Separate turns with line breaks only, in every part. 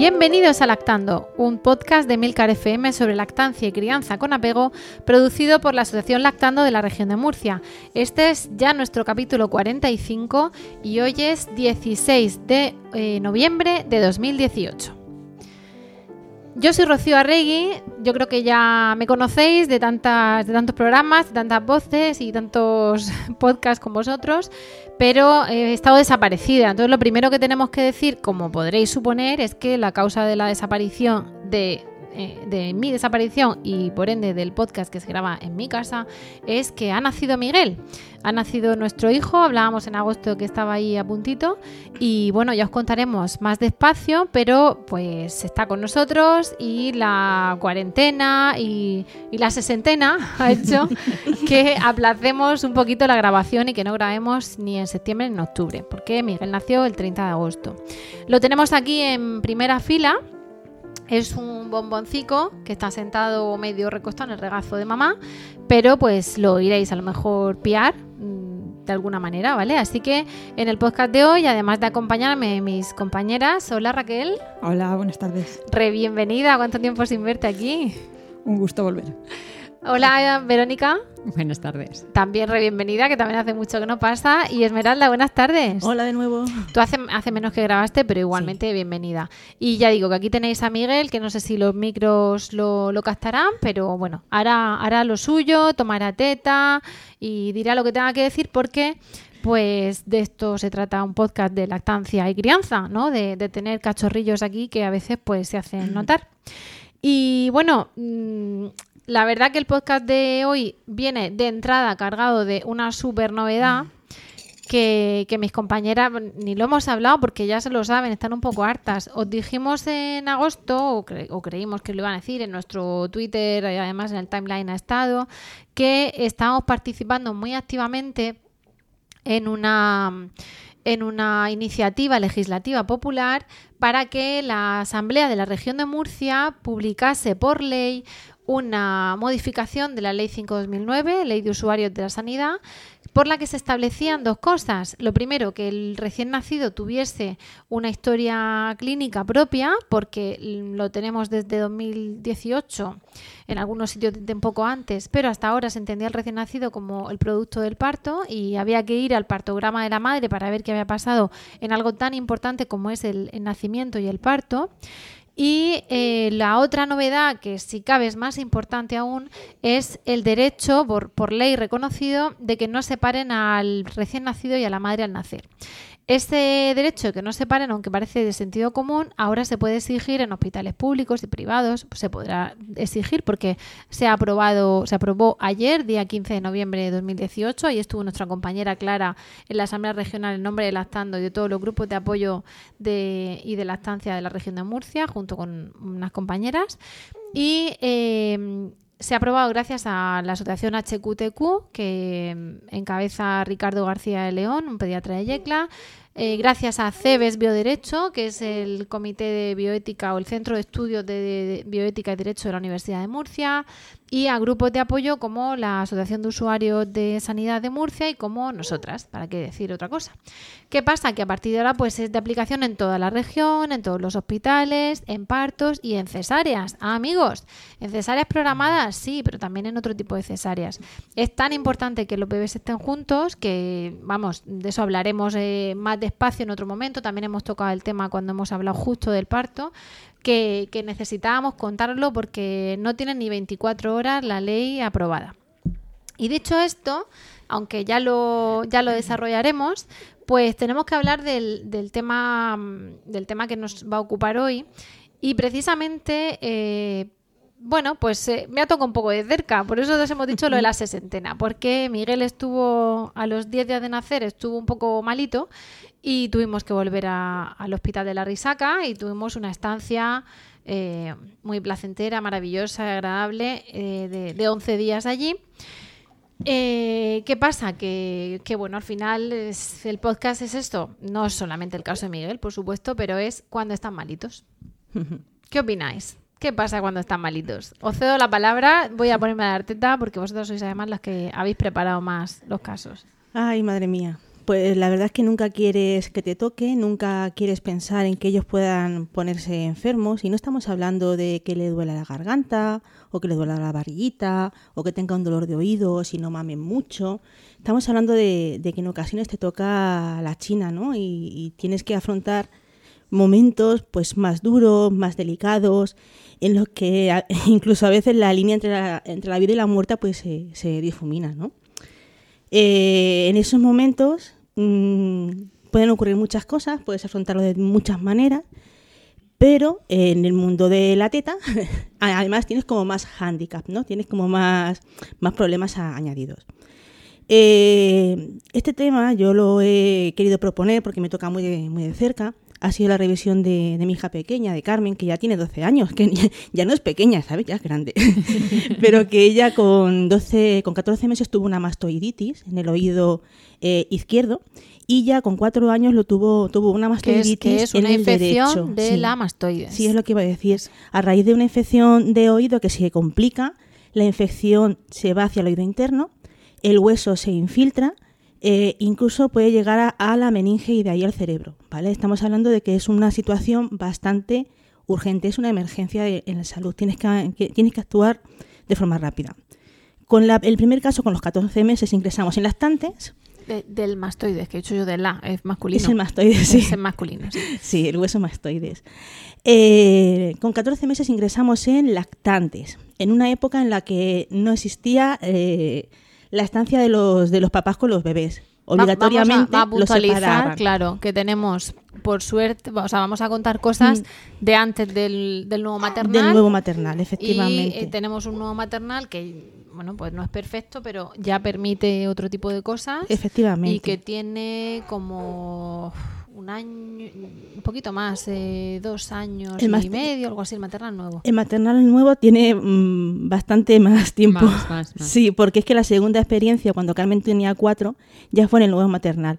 Bienvenidos a Lactando, un podcast de Milcar FM sobre lactancia y crianza con apego, producido por la Asociación Lactando de la región de Murcia. Este es ya nuestro capítulo 45 y hoy es 16 de eh, noviembre de 2018. Yo soy Rocío Arregui, yo creo que ya me conocéis de, tantas, de tantos programas, de tantas voces y tantos podcasts con vosotros, pero he estado desaparecida. Entonces lo primero que tenemos que decir, como podréis suponer, es que la causa de la desaparición de eh, de mi desaparición y por ende del podcast que se graba en mi casa es que ha nacido Miguel. Ha nacido nuestro hijo, hablábamos en agosto que estaba ahí a puntito y bueno, ya os contaremos más despacio, pero pues está con nosotros y la cuarentena y, y la sesentena ha hecho que aplacemos un poquito la grabación y que no grabemos ni en septiembre ni en octubre, porque Miguel nació el 30 de agosto. Lo tenemos aquí en primera fila es un bomboncico que está sentado medio recostado en el regazo de mamá, pero pues lo iréis a lo mejor piar mm, de alguna manera, ¿vale? Así que en el podcast de hoy, además de acompañarme mis compañeras, hola Raquel.
Hola, buenas tardes.
Re bienvenida, ¿cuánto tiempo sin verte aquí?
Un gusto volver.
Hola Verónica.
Buenas tardes.
También re bienvenida, que también hace mucho que no pasa. Y Esmeralda, buenas tardes.
Hola de nuevo.
Tú hace, hace menos que grabaste, pero igualmente bienvenida. Y ya digo que aquí tenéis a Miguel, que no sé si los micros lo, lo captarán, pero bueno, hará, hará lo suyo, tomará teta y dirá lo que tenga que decir porque pues de esto se trata un podcast de lactancia y crianza, ¿no? De, de tener cachorrillos aquí que a veces pues se hacen notar. Y bueno, mm, la verdad que el podcast de hoy viene de entrada cargado de una super novedad que, que mis compañeras ni lo hemos hablado porque ya se lo saben, están un poco hartas. Os dijimos en agosto, o, cre- o creímos que lo iban a decir en nuestro Twitter, y además en el timeline ha estado, que estamos participando muy activamente en una en una iniciativa legislativa popular para que la Asamblea de la Región de Murcia publicase por ley una modificación de la Ley 5-2009, Ley de Usuarios de la Sanidad, por la que se establecían dos cosas. Lo primero, que el recién nacido tuviese una historia clínica propia, porque lo tenemos desde 2018, en algunos sitios de un poco antes, pero hasta ahora se entendía el recién nacido como el producto del parto y había que ir al partograma de la madre para ver qué había pasado en algo tan importante como es el nacimiento y el parto. Y eh, la otra novedad, que si cabe es más importante aún, es el derecho, por, por ley reconocido, de que no separen al recién nacido y a la madre al nacer. Este derecho de que no separen, aunque parece de sentido común, ahora se puede exigir en hospitales públicos y privados, se podrá exigir porque se ha aprobado, se aprobó ayer, día 15 de noviembre de 2018, ahí estuvo nuestra compañera Clara en la Asamblea Regional en nombre de Lactando y de todos los grupos de apoyo y de lactancia de la región de Murcia, junto con unas compañeras. Y eh, se ha aprobado gracias a la asociación HQTQ, que encabeza Ricardo García de León, un pediatra de Yecla, eh, gracias a CEBES Bioderecho, que es el Comité de Bioética o el Centro de Estudios de Bioética y Derecho de la Universidad de Murcia, y a grupos de apoyo como la Asociación de Usuarios de Sanidad de Murcia y como nosotras, para qué decir otra cosa. ¿Qué pasa? Que a partir de ahora pues es de aplicación en toda la región, en todos los hospitales, en partos y en cesáreas. Ah, amigos, en cesáreas programadas sí, pero también en otro tipo de cesáreas. Es tan importante que los bebés estén juntos que, vamos, de eso hablaremos eh, más despacio en otro momento. También hemos tocado el tema cuando hemos hablado justo del parto, que, que necesitábamos contarlo porque no tienen ni 24 horas la ley aprobada. Y dicho esto, aunque ya lo, ya lo desarrollaremos, pues tenemos que hablar del, del tema, mm, del tema que nos va a ocupar hoy. Y precisamente eh, bueno, pues eh, me ha tocado un poco de cerca, por eso os hemos dicho lo de la sesentena, porque Miguel estuvo a los 10 días de nacer, estuvo un poco malito y tuvimos que volver a- al hospital de la Risaca y tuvimos una estancia eh, muy placentera, maravillosa, agradable, eh, de, de 11 días allí. Eh, ¿Qué pasa? Que, que, bueno, al final es- el podcast es esto. No es solamente el caso de Miguel, por supuesto, pero es cuando están malitos. ¿Qué opináis? ¿Qué pasa cuando están malitos? Os cedo la palabra, voy a ponerme a dar teta porque vosotros sois además las que habéis preparado más los casos.
Ay, madre mía. Pues la verdad es que nunca quieres que te toque, nunca quieres pensar en que ellos puedan ponerse enfermos. Y no estamos hablando de que le duela la garganta, o que le duela la barriguita, o que tenga un dolor de oídos y no mamen mucho. Estamos hablando de, que en ocasiones te toca la china, ¿no? Y, y tienes que afrontar momentos pues más duros, más delicados, en los que incluso a veces la línea entre la, entre la vida y la muerte pues se, se difumina, ¿no? Eh, en esos momentos mm, pueden ocurrir muchas cosas, puedes afrontarlo de muchas maneras, pero en el mundo de la teta, además tienes como más handicap, ¿no? Tienes como más, más problemas añadidos. Eh, este tema yo lo he querido proponer porque me toca muy muy de cerca. Ha sido la revisión de, de mi hija pequeña, de Carmen, que ya tiene 12 años, que ya, no es pequeña, ¿sabes? Ya es grande. Pero que ella con, 12, con 14 meses tuvo una mastoiditis en el oído eh, izquierdo y ya con 4 años lo tuvo, tuvo una
Que
mastoiditis
es, que es
en
una
el
infección
derecho.
de
Sí.
la mastoides.
Sí, es lo que iba a decir. A raíz de una infección de oído que se complica, la infección se va hacia el oído interno, el hueso se infiltra, eh, incluso puede llegar a, a la meninge y de ahí al cerebro. ¿vale? Estamos hablando de que es una situación bastante urgente, es una emergencia de- en la salud. Tienes que, que- tienes que actuar de forma rápida. Con la- el primer caso, con los 14 meses, ingresamos en lactantes.
De- del mastoides, que he hecho yo de la, es masculino.
Es el mastoides, sí.
Es el masculino, sí.
Sí, el hueso mastoides. Eh, con 14 meses ingresamos en lactantes, en una época en la que no existía eh, la estancia de los, de los papás con los bebés.
Va-
Obligatoriamente
vamos a, va a
los
puntualizar, claro, que tenemos, por suerte, o sea, vamos a contar cosas
Mm.
de antes del, del nuevo maternal.
Del nuevo maternal,
Y
efectivamente.
eh, tenemos un nuevo maternal que, bueno, pues no es perfecto, pero ya permite otro tipo de cosas.
Efectivamente.
Y que tiene como un año, un poquito más, eh, dos años
El
y medio, algo así, el maternal nuevo.
El maternal nuevo tiene mm, bastante más tiempo.
Más, más, más.
Sí, porque es que la segunda experiencia, cuando Carmen tenía cuatro, ya fue en el nuevo maternal.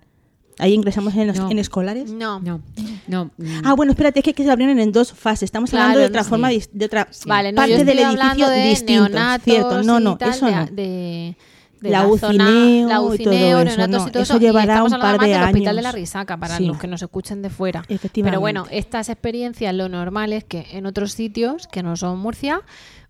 Ahí ingresamos en, los-
No.
en escolares.
No.
No, no. mm,
Ah, bueno, espérate, es que, que se abrieron en dos fases. Estamos
Claro,
hablando de otra
sí.
forma, de otra
Vale, no,
parte
yo estoy
del edificio
de
distinto. Cierto, no, no,
tal,
eso no.
de- de
La
zona-
UCINEO
la
y
UCINEO,
todo eso, no,
y todo
eso
eso, y
llevará
estamos
un par de
más del hospital de
años.
la Risaca para
Sí.
los que nos escuchen de fuera.
Efectivamente.
Pero bueno, estas experiencias lo normal es que en otros sitios que no son Murcia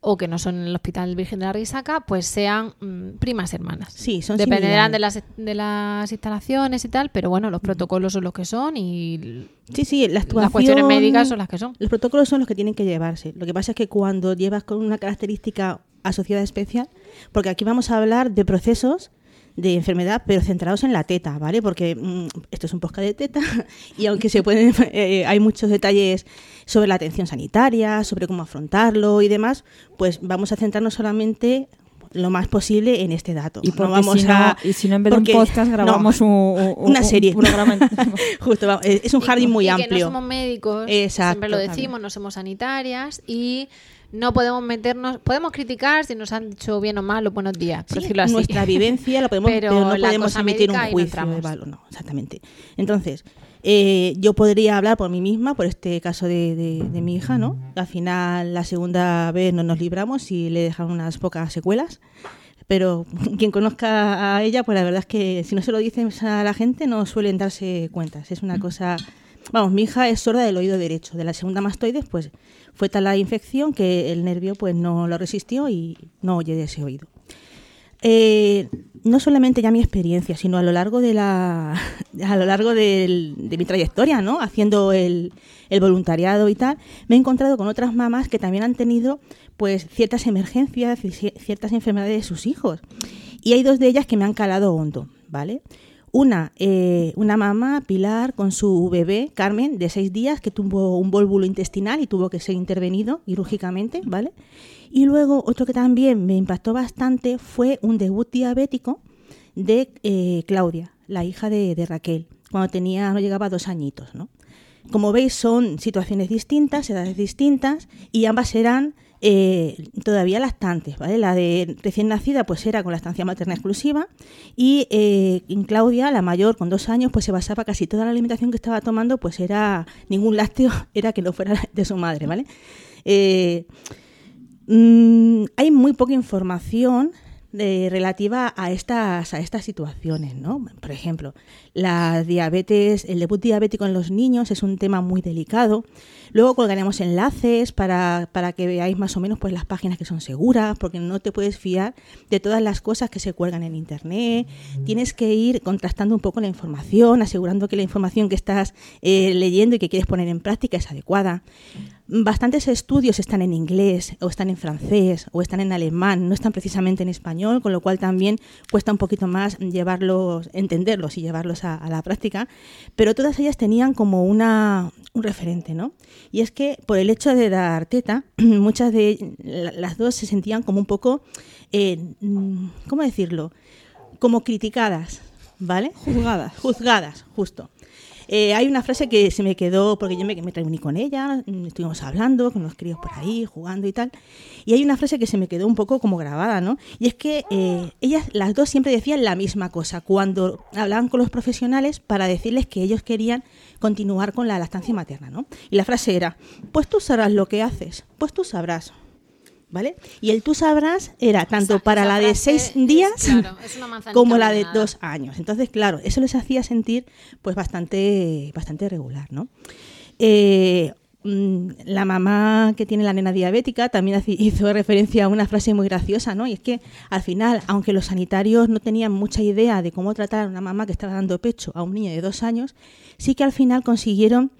o que no son el Hospital Virgen de la Risaca, pues sean mm, primas hermanas.
Sí, son
Dependerán de las, de las instalaciones y tal, pero bueno, los protocolos son los que son y
Sí, sí, la
las cuestiones médicas son las que son.
Los protocolos son los que tienen que llevarse. Lo que pasa es que cuando llevas con una característica asociada especial, porque aquí vamos a hablar de procesos de enfermedad, pero centrados en la teta, ¿vale? Porque mm, esto es un podcast de teta y aunque se pueden, eh, hay muchos detalles sobre la atención sanitaria, sobre cómo afrontarlo y demás, pues vamos a centrarnos solamente lo más posible en este dato.
Y,
no vamos
si no,
a
y si no, en vez de un podcast,
no,
grabamos un, un-
una
un
serie.
programa.
Justo, es un
Y-
jardín muy
y
amplio.
Que no somos médicos,
Exacto,
siempre lo
también.
decimos, no somos sanitarias y no podemos meternos, podemos criticar si nos han dicho bien o mal los buenos días, por
Sí,
decirlo así.
Nuestra vivencia la podemos,
Pero
pero, no
la
podemos emitir un juicio de valor. No, exactamente. Entonces, eh, yo podría hablar por mí misma, por este caso de, de- de mi hija, ¿no? Al final, la segunda vez no nos libramos y le dejaron unas pocas secuelas. Pero quien conozca a ella, pues la verdad es que si no se lo dicen a la gente, no suelen darse cuentas. Es una cosa. Vamos, mi hija es sorda del oído derecho. De la segunda mastoides, pues fue tal la infección que el nervio pues no lo resistió y no oye de ese oído. Eh, no solamente ya mi experiencia, sino a lo largo de la a lo largo de mi trayectoria, ¿no? Haciendo el, voluntariado y tal, me he encontrado con otras mamás que también han tenido pues ciertas emergencias ciertas enfermedades de sus hijos. Y hay dos de ellas que me han calado hondo, ¿vale? Una, eh, una mamá, Pilar, con su bebé, Carmen, de seis días, que tuvo un vólvulo intestinal y tuvo que ser intervenido quirúrgicamente, ¿vale? Y luego otro que también me impactó bastante fue un debut diabético de eh, Claudia, la hija de, Raquel, cuando tenía, no llegaba a dos añitos, ¿no? Como veis, son situaciones distintas, edades distintas, y ambas eran eh, todavía lactantes, ¿vale? La de recién nacida pues era con la estancia materna exclusiva y eh, en Claudia, la mayor con dos años, pues se basaba casi toda la alimentación que estaba tomando, pues era ningún lácteo, era que no fuera de su madre, ¿vale? Eh, mm, hay muy poca información relativa a estas, a estas situaciones, ¿no? Por ejemplo, la diabetes, el debut diabético en los niños es un tema muy delicado. Luego colgaremos enlaces para, para, que veáis más o menos pues, las páginas que son seguras, porque no te puedes fiar de todas las cosas que se cuelgan en Internet. Tienes que ir contrastando un poco la información, asegurando que la información que estás eh, leyendo y que quieres poner en práctica es adecuada. Bastantes estudios están en inglés, o están en francés, o están en alemán, no están precisamente en español, con lo cual también cuesta un poquito más llevarlos, entenderlos y llevarlos a, a la práctica. Pero todas ellas tenían como una, un referente, ¿no? Y es que por el hecho de dar teta, muchas de las dos se sentían como un poco, eh, ¿cómo decirlo? Como criticadas, ¿vale?
Juzgadas.
Juzgadas, justo. Eh, hay una frase que se me quedó, porque yo me, reuní con ella, estuvimos hablando con los críos por ahí, jugando y tal, y hay una frase que se me quedó un poco como grabada, ¿no? Y es que eh, ellas, las dos siempre decían la misma cosa cuando hablaban con los profesionales para decirles que ellos querían continuar con la lactancia materna, ¿no? Y la frase era, pues tú sabrás lo que haces, pues tú sabrás. ¿Vale? Y el tú sabrás era tanto para la de seis días es, claro, como la de dos años. Entonces, claro, eso les hacía sentir pues bastante, bastante regular, ¿no? Eh, la mamá que tiene la nena diabética también hizo referencia a una frase muy graciosa, ¿no? Y es que al final, aunque los sanitarios no tenían mucha idea de cómo tratar a una mamá que estaba dando pecho a un niño de dos años, sí que al final consiguieron,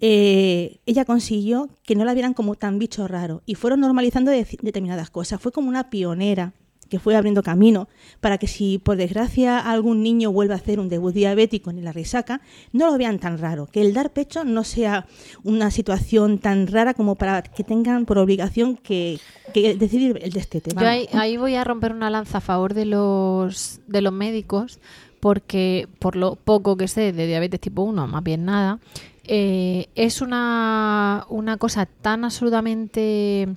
eh, ella consiguió que no la vieran como tan bicho raro y fueron normalizando de, determinadas cosas. Fue como una pionera que fue abriendo camino para que si por desgracia algún niño vuelve a hacer un debut diabético en la risaca, no lo vean tan raro, que el dar pecho no sea una situación tan rara como para que tengan por obligación que, que decidir el destete.
Yo ahí, ahí, voy a romper una lanza a favor de los, de los médicos porque por lo poco que sé de diabetes tipo 1, más bien nada, eh, es una, una cosa tan absolutamente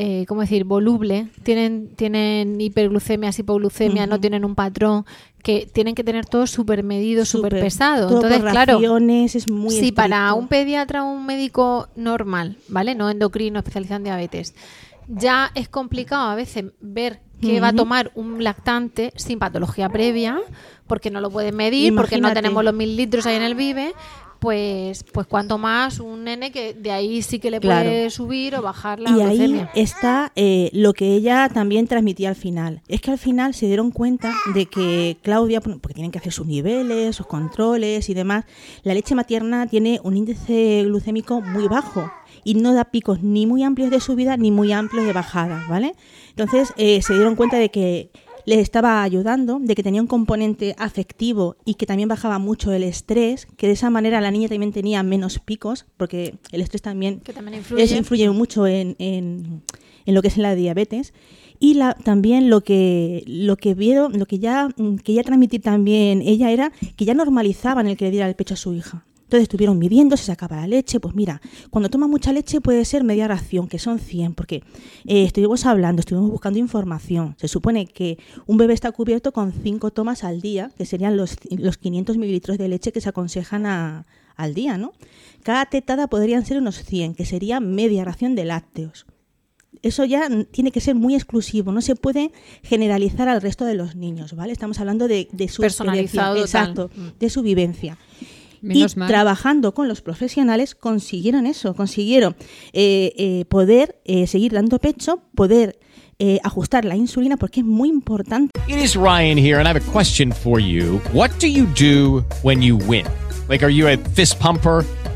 eh, ¿cómo decir?, voluble, tienen, tienen hiperglucemias, hipoglucemia, uh -huh. no tienen un patrón, que tienen que tener todo súper medido, súper pesado. Entonces, claro,
es muy
si
estricto.
para un pediatra o un médico normal, ¿vale? No endocrino, especializado en diabetes, ya es complicado a veces ver que uh -huh. va a tomar un lactante sin patología previa, porque no lo pueden medir, Imagínate. porque no tenemos los mil litros ahí en el vive, pues pues cuanto más un nene que de ahí sí que le
Claro.
puede subir o bajar la
Y ahí está eh, lo que ella también transmitía al final. Es que al final se dieron cuenta de que Claudia, porque tienen que hacer sus niveles, sus controles y demás, la leche materna tiene un índice glucémico muy bajo y no da picos ni muy amplios de subida ni muy amplios de bajada, ¿vale? Entonces eh, se dieron cuenta de que les estaba ayudando, de que tenía un componente afectivo y que también bajaba mucho el estrés, que de esa manera la niña también tenía menos picos, porque el estrés también,
Que también influye.
es- influye mucho en, en- en lo que es la diabetes. Y la, también lo que, lo que vieron, lo que ya quería transmitir también ella era que ya normalizaban el que le diera el pecho a su hija. Entonces estuvieron midiendo, se sacaba la leche, pues mira, cuando toma mucha leche puede ser media ración, que son 100, porque eh, estuvimos hablando, estuvimos buscando información. Se supone que un bebé está cubierto con 5 tomas al día, que serían los, los 500 mililitros de leche que se aconsejan a- al día, ¿no? Cada tetada podrían ser unos 100, que sería media ración de lácteos. Eso ya tiene que ser muy exclusivo, no se puede generalizar al resto de los niños, ¿vale? Estamos hablando de, de su
Personalizado
exacto, de su vivencia.
Menos
y
mal.
trabajando con los profesionales consiguieron eso, consiguieron eh, eh, poder eh, seguir dando pecho, poder eh, ajustar la insulina, porque es muy importante.
It is Ryan here, and I have a question for you. What do you do when you win? Like, are you a fist pumper?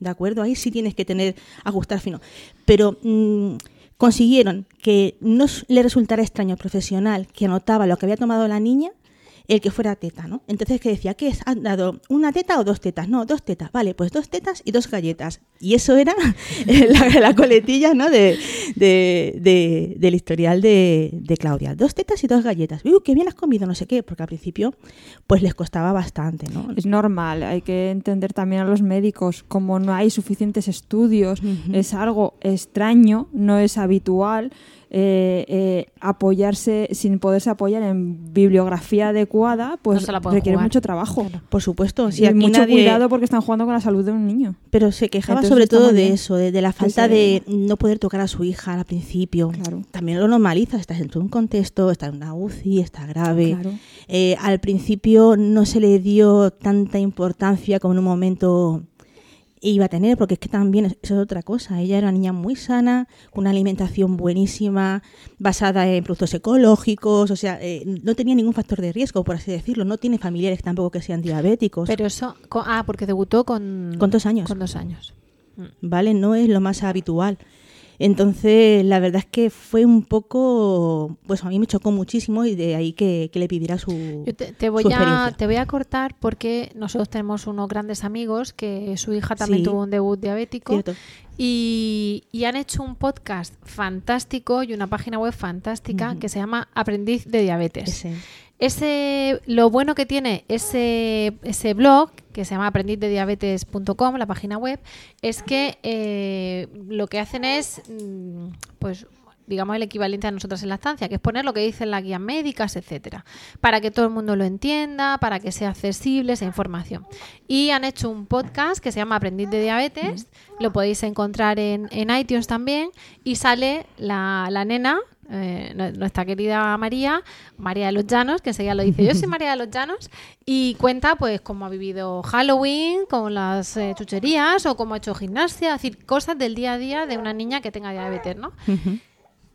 ¿de acuerdo? Ahí sí tienes que tener, ajustar fino. Pero mm, consiguieron que no le resultara extraño al profesional que anotaba lo que había tomado la niña el que fuera teta, ¿no? Entonces que decía, ¿qué es? ¿Han dado una teta o dos tetas? No, dos tetas, vale, pues dos tetas y dos galletas. Y eso era la, la coletilla, ¿no? De, de- de- del historial de, de Claudia. Dos tetas y dos galletas. Uy, qué bien has comido, no sé qué, porque al principio pues les costaba bastante, ¿no?
Es normal, hay que entender también a los médicos, como no hay suficientes estudios, es algo extraño, no es habitual eh, eh, apoyarse, sin poderse apoyar en bibliografía adecuada, pues requiere
jugar.
mucho trabajo.
Por supuesto, sí,
y
aquí
mucho
nadie-
cuidado porque están jugando con la salud de un niño.
Pero se quejaba
Entonces
sobre todo de eso, de, de la falta de no poder tocar a su hija al principio.
Claro.
También lo normalizas, estás dentro de un contexto, está en una UCI, está grave.
Claro.
Eh, al principio no se le dio tanta importancia como en un momento iba a tener, porque es que también es- eso es otra cosa. Ella era una niña muy sana, con una alimentación buenísima, basada en productos ecológicos, o sea, eh, no tenía ningún factor de riesgo, por así decirlo. No tiene familiares tampoco que sean diabéticos.
Pero eso, ah, porque debutó con...
Con dos años.
Con dos años.
¿vale? No es lo más habitual. Entonces, la verdad es que fue un poco, pues a mí me chocó muchísimo y de ahí que, que le pidiera su,
Yo te, te voy
su
a, te voy a cortar porque nosotros tenemos unos grandes amigos que su hija también
Sí.
tuvo un debut diabético
Cierto.
y, y han hecho un podcast fantástico y una página web fantástica que se llama Aprendiz de Diabetes.
Ese.
Ese, lo bueno que tiene ese, ese blog, que se llama aprendizdediabetes.com, la página web, es que eh, lo que hacen es, mm, pues, digamos, el equivalente a nosotros en la estancia, que es poner lo que dicen las guías médicas, etcétera, para que todo el mundo lo entienda, para que sea accesible esa información. Y han hecho un podcast que se llama Aprendiz de Diabetes, lo podéis encontrar en, en iTunes también, y sale la, la nena, eh, nu- nuestra querida María, María de los Llanos, que enseguida lo dice, yo soy María de los Llanos, y cuenta pues cómo ha vivido Halloween, con las eh, chucherías, o cómo ha hecho gimnasia, es decir, cosas del día a día de una niña que tenga diabetes, ¿no?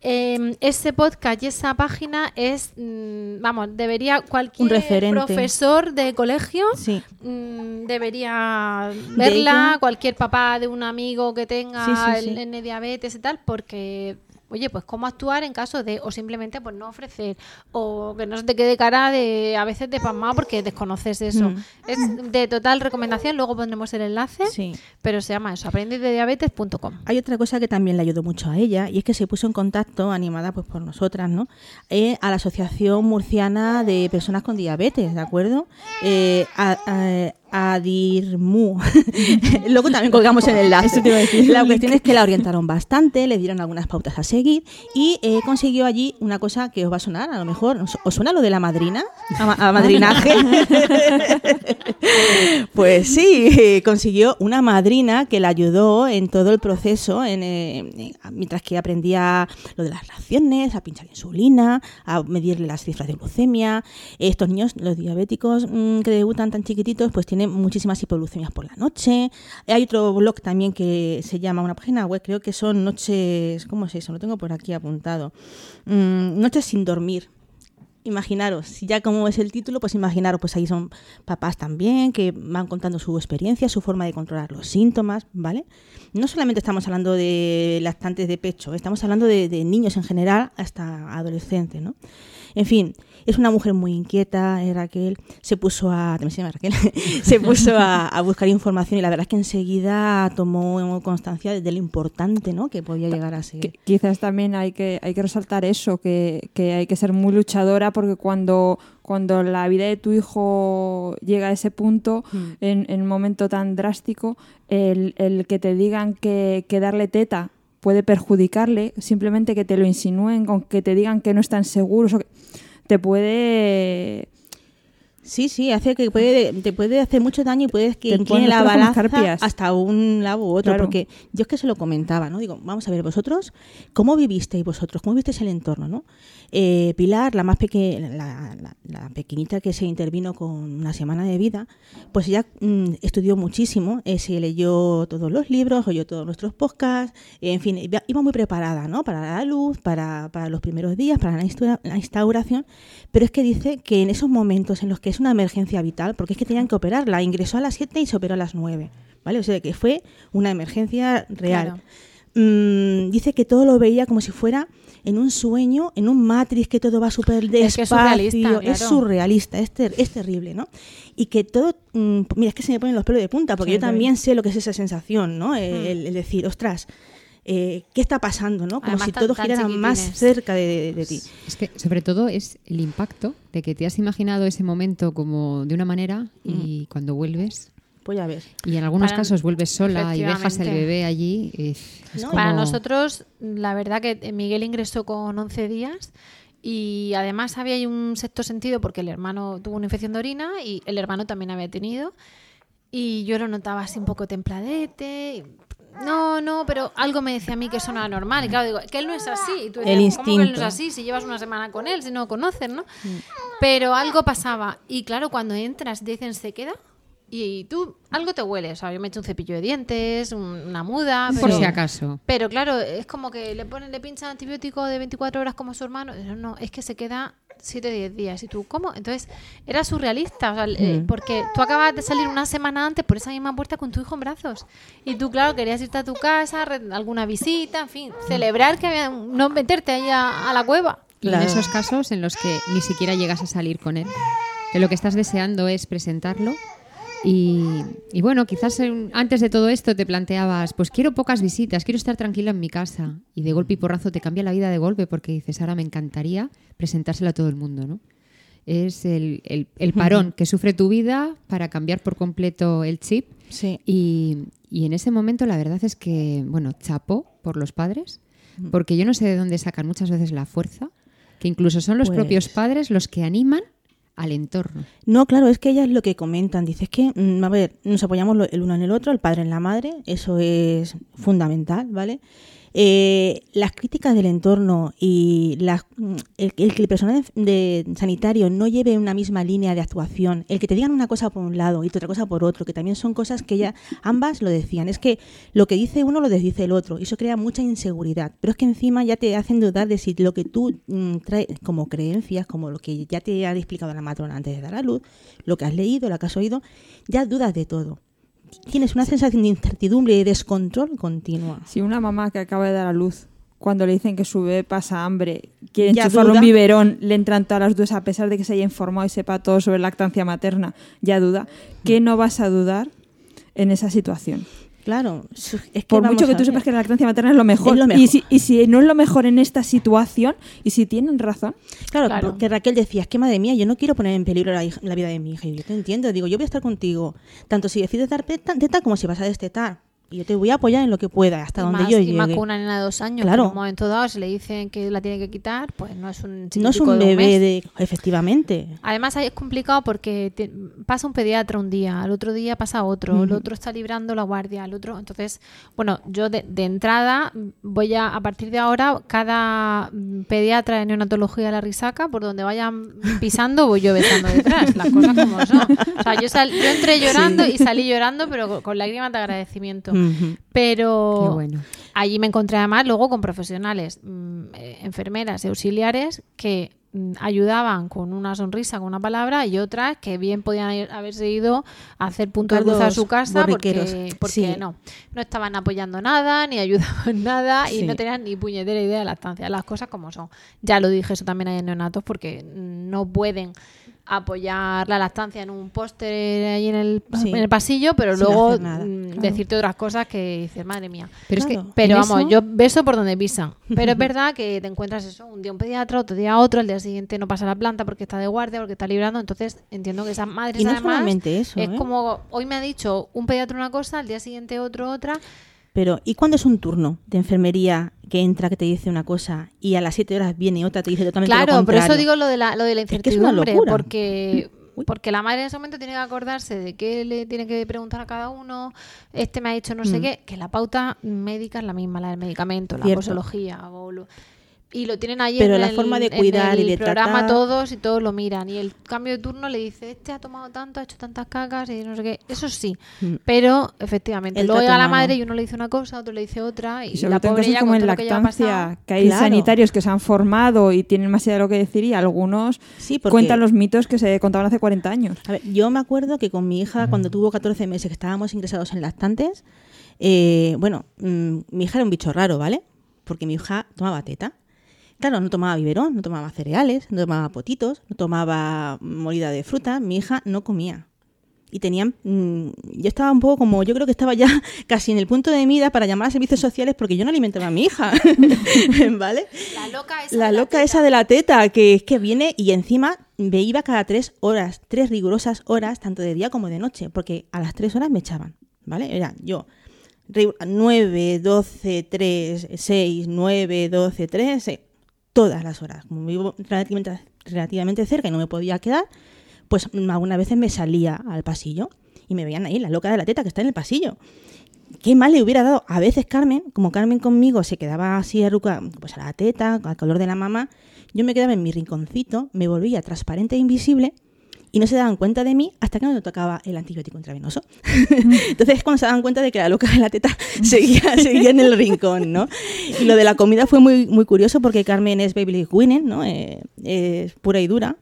Eh, ese podcast y esa página es, mm, vamos, debería cualquier
referente.
profesor de colegio
Sí.
mm, debería
De
verla, cualquier papá de un amigo que tenga
Sí,
el diabetes y tal, porque oye, pues cómo actuar en caso de o simplemente pues no ofrecer o que no se te quede cara de a veces de pasmado porque desconoces eso.
Mm.
Es de total recomendación, luego pondremos el enlace,
Sí.
pero se llama eso, aprendizdediabetes.com.
Hay otra cosa que también le ayudó mucho a ella y es que se puso en contacto, animada pues por nosotras, ¿no? Eh, a la Asociación Murciana de Personas con Diabetes, ¿de acuerdo? Eh, a- a- Adirmu. Luego también colgamos el enlace.
Te iba a decir.
La cuestión es que la orientaron bastante, le dieron algunas pautas a seguir y eh, consiguió allí una cosa que os va a sonar, a lo mejor. ¿Os, suena lo de la madrina? A, ma- a madrinaje. Pues sí, consiguió una madrina que la ayudó en todo el proceso, en, eh, en- mientras que aprendía lo de las reacciones, a pinchar insulina, a medirle las cifras de glucemia. Estos niños, los diabéticos mm, que debutan tan chiquititos, pues tienen muchísimas hipoglucemias por la noche. Hay otro blog también que se llama, una página web, creo que son noches, ¿cómo es eso? Lo tengo por aquí apuntado. Mm, noches sin dormir. Imaginaros, ya como es el título, pues imaginaros, pues ahí son papás también que van contando su experiencia, su forma de controlar los síntomas, ¿vale? No solamente estamos hablando de lactantes de pecho, estamos hablando de, de niños en general hasta adolescentes, ¿no? En fin, es una mujer muy inquieta, eh, Raquel. Se puso a. también se llama Raquel. se puso a, a buscar información y la verdad es que enseguida tomó constancia de lo importante ¿no? que podía llegar a ser.
Quizás también hay que, hay que resaltar eso, que, que hay que ser muy luchadora porque cuando, cuando la vida de tu hijo llega a ese punto,
Mm.
en, en un momento tan drástico, el, el que te digan que, que darle teta puede perjudicarle, simplemente que te lo insinúen, o que te digan que no están seguros, o que- te puede...
Sí, sí, hace que puede, te puede hacer mucho daño y puedes que incline la balanza hasta un lado u otro.
Claro.
Porque yo es que se lo comentaba, ¿no? Digo, vamos a ver, vosotros, ¿cómo vivisteis vosotros? ¿Cómo visteis el entorno, no? Eh, Pilar, la más pequeña, la, la- la pequeñita que se intervino con una semana de vida, pues ella mm, estudió muchísimo, eh, se leyó todos los libros, oyó todos nuestros podcasts, eh, en fin, iba, iba muy preparada, ¿no? Para la luz, para, para los primeros días, para la la instauración, pero es que dice que en esos momentos en los que es una emergencia vital, porque es que tenían que operarla, ingresó a las 7 y se operó a las 9, ¿vale? O sea, que fue una emergencia real.
Claro.
Mm, dice que todo lo veía como si fuera en un sueño, en un matriz, que todo va súper
Es que es
despacio. es
claro.
surrealista, es, ter- es terrible, ¿no? Y que todo, mm, mira, es que se me ponen los pelos de punta, porque
Sí,
yo también sé lo que es esa sensación, ¿no? El, el decir, ostras, eh, ¿qué está pasando, no? Como
Además,
si
tan-
todo girara más cerca de, de- de ti.
Es que sobre todo es el impacto de que te has imaginado ese momento como de una manera y cuando vuelves
Pues ya ves.
y en algunos
Para-
casos vuelves sola y dejas el
Efectivamente.
bebé allí es, es
No,
como-
Para nosotros, la verdad que Miguel ingresó con 11 días y además había un sexto sentido porque el hermano tuvo una infección de orina y el hermano también había tenido y yo lo notaba así un poco templadete. No, no, pero algo me decía a mí que eso no era normal. Y claro, digo, que él no es así. Y tú
El
decías, ¿cómo que él no es
instinto.
así? Si llevas una semana con él, si no lo conoces, ¿no? Pero algo pasaba. Y claro, cuando entras, dicen, se queda. Y tú, algo te huele. O sea, yo me he hecho un cepillo de dientes, un- una muda.
por
pero-
si acaso.
pero claro, es como que le ponen, le pinchan antibiótico de 24 horas como a su hermano. No, no, es que se queda 7 10 días. ¿Y tú cómo? Entonces, era surrealista. O sea, eh,
Mm.
porque tú acabas de salir una semana antes por esa misma puerta con tu hijo en brazos. Y tú, claro, querías irte a tu casa, alguna visita, en fin, celebrar que había, no meterte ahí a, a la cueva.
Y en esos casos en los que ni siquiera llegas a salir con él, que lo que estás deseando es presentarlo. Y, y bueno, quizás antes de todo esto te planteabas, pues quiero pocas visitas, quiero estar tranquila en mi casa. Y de golpe y porrazo te cambia la vida de golpe porque dices, ahora me encantaría presentárselo a todo el mundo, ¿no? Es el, el- el parón que sufre tu vida para cambiar por completo el chip.
Sí.
Y, y en ese momento la verdad es que, bueno, chapó por los padres, porque yo no sé de dónde sacan muchas veces la fuerza, que incluso son los
Pues-
propios padres los que animan al entorno.
No, claro, es que ellas lo que comentan, dice, es que, mm, a ver, nos apoyamos el uno en el otro, el padre en la madre, eso es fundamental, ¿vale? Eh, las críticas del entorno y el, el que el personal de, sanitario no lleve una misma línea de actuación, el que te digan una cosa por un lado y otra cosa por otro, que también son cosas que ya ambas lo decían, es que lo que dice uno lo dice el otro y eso crea mucha inseguridad, pero es que encima ya te hacen dudar de si lo que tú mm, traes como creencias, como lo que ya te ha explicado la matrona antes de dar a luz, lo que has leído, lo que has oído, ya dudas de todo. Tienes una sensación de incertidumbre y descontrol continua.
Si una mamá que acaba de dar a luz, cuando le dicen que su bebé pasa hambre, quiere enchufarle un biberón, le entran todas las dudas a pesar de que se haya informado y sepa todo sobre lactancia materna, ya duda. ¿Qué no vas a dudar en esa situación?
Claro, es que
Por mucho que tú sepas que la lactancia materna es lo mejor.
Es lo
Y, si, y si no es lo mejor en esta situación, y si tienen razón,
Claro,
Claro.
porque Raquel decía, es que madre mía, yo no quiero poner en peligro la, hija- la vida de mi hija. Y yo te entiendo, digo, yo voy a estar contigo, tanto si decides dar teta, teta como si vas a destetar. Y yo te voy a apoyar en lo que pueda, hasta
Y
donde
más,
yo
y
llegue.
más con una nena de dos años,
Claro.
en un momento dado si le dicen que la tiene que quitar, pues no es un
no es un
de
bebé de... Efectivamente.
Además ahí es complicado porque te- pasa un pediatra un día, al otro día pasa otro, el otro está librando la guardia, el otro. Entonces, bueno, yo de, de entrada voy a, a partir de ahora, cada pediatra de neonatología de la risaca, por donde vayan pisando, voy yo besando detrás, las cosas como son. O sea, yo, sal- yo entré llorando y salí llorando, pero con, con lágrimas de agradecimiento. Pero
bueno.
allí me encontré además luego con profesionales, mm, eh, enfermeras y auxiliares que mm, ayudaban con una sonrisa, con una palabra, y otras que bien podían haberse ido a hacer punto de cruz a su casa porque,
borriqueros.
porque
Sí.
no, no estaban apoyando nada, ni ayudaban nada, y no tenían ni puñetera idea de la estancia, las cosas como son. Ya lo dije eso también hay en neonatos, porque no pueden apoyar la lactancia en un póster ahí en el,
Sí.
en el pasillo, pero
Sin
luego
nada,
mm,
claro.
decirte otras cosas que dices, madre mía.
Pero es que
Pero vamos,
eso-
yo beso por donde pisan. Pero es verdad que te encuentras eso, un día un pediatra, otro día otro, el día siguiente no pasa la planta porque está de guardia, porque está librando. Entonces entiendo que esas madres
Y no
además,
solamente eso,
es
¿eh?
como hoy me ha dicho un pediatra una cosa, al día siguiente otro otra.
Pero, ¿y cuándo es un turno de enfermería que entra, que te dice una cosa y a las 7 horas viene otra, te dice totalmente lo
Claro, por eso digo lo de la, lo de la
Es que es una
incertidumbre,
locura.
porque
Uy.
porque la madre en ese momento tiene que acordarse de qué le tiene que preguntar a cada uno, este me ha dicho no sé
Mm.
qué, que la pauta médica es la misma, la del medicamento, la posología, o lo- y lo tienen ahí
Pero
en
la
el,
forma de
en
cuidar y de
programa
tratar-
todos y todos lo miran y el cambio de turno le dice este ha tomado tanto, ha hecho tantas cacas y no sé qué, eso sí,
Mm.
pero efectivamente
El
luego llega la madre y uno le dice una cosa, otro le dice otra y,
Y sobre
la pobre
como
con
en
que
lactancia, que hay
Claro.
sanitarios que se han formado y tienen más idea de lo que decir y algunos
Sí, porque-
cuentan los mitos que se contaban hace 40 años.
A ver, yo me acuerdo que con mi hija, cuando tuvo 14 meses, que estábamos ingresados en lactantes, eh, bueno, mm, mi hija era un bicho raro, ¿vale? Porque mi hija tomaba teta. Claro, no tomaba biberón, no tomaba cereales, no tomaba potitos, no tomaba molida de fruta. Mi hija no comía. Y tenían. mm, yo estaba un poco como. Yo creo que estaba ya casi en el punto de mida para llamar a servicios sociales porque yo no alimentaba a mi hija. ¿Vale?
La loca esa
La
de la
loca
teta.
esa de la teta, que es que viene y encima me iba cada tres horas, tres rigurosas horas, tanto de día como de noche, porque a las tres horas me echaban, ¿vale? Era yo, ri- 9, 12, 3, 6, 9, 12, 3, eh, todas las horas. Como vivo relativamente, relativamente cerca y no me podía quedar, pues algunas veces me salía al pasillo y me veían ahí, la loca de la teta que está en el pasillo. Qué mal le hubiera dado a veces Carmen, como Carmen conmigo se quedaba así arruga, pues a la teta, al color de la mamá, yo me quedaba en mi rinconcito, me volvía transparente e invisible y no se daban cuenta de mí hasta que no me tocaba el antibiótico intravenoso. Entonces es cuando se daban cuenta de que la loca de la teta seguía, seguía en el rincón, ¿no? Y lo de la comida fue muy, muy curioso porque Carmen es baby winning, ¿no? Eh, es pura y dura.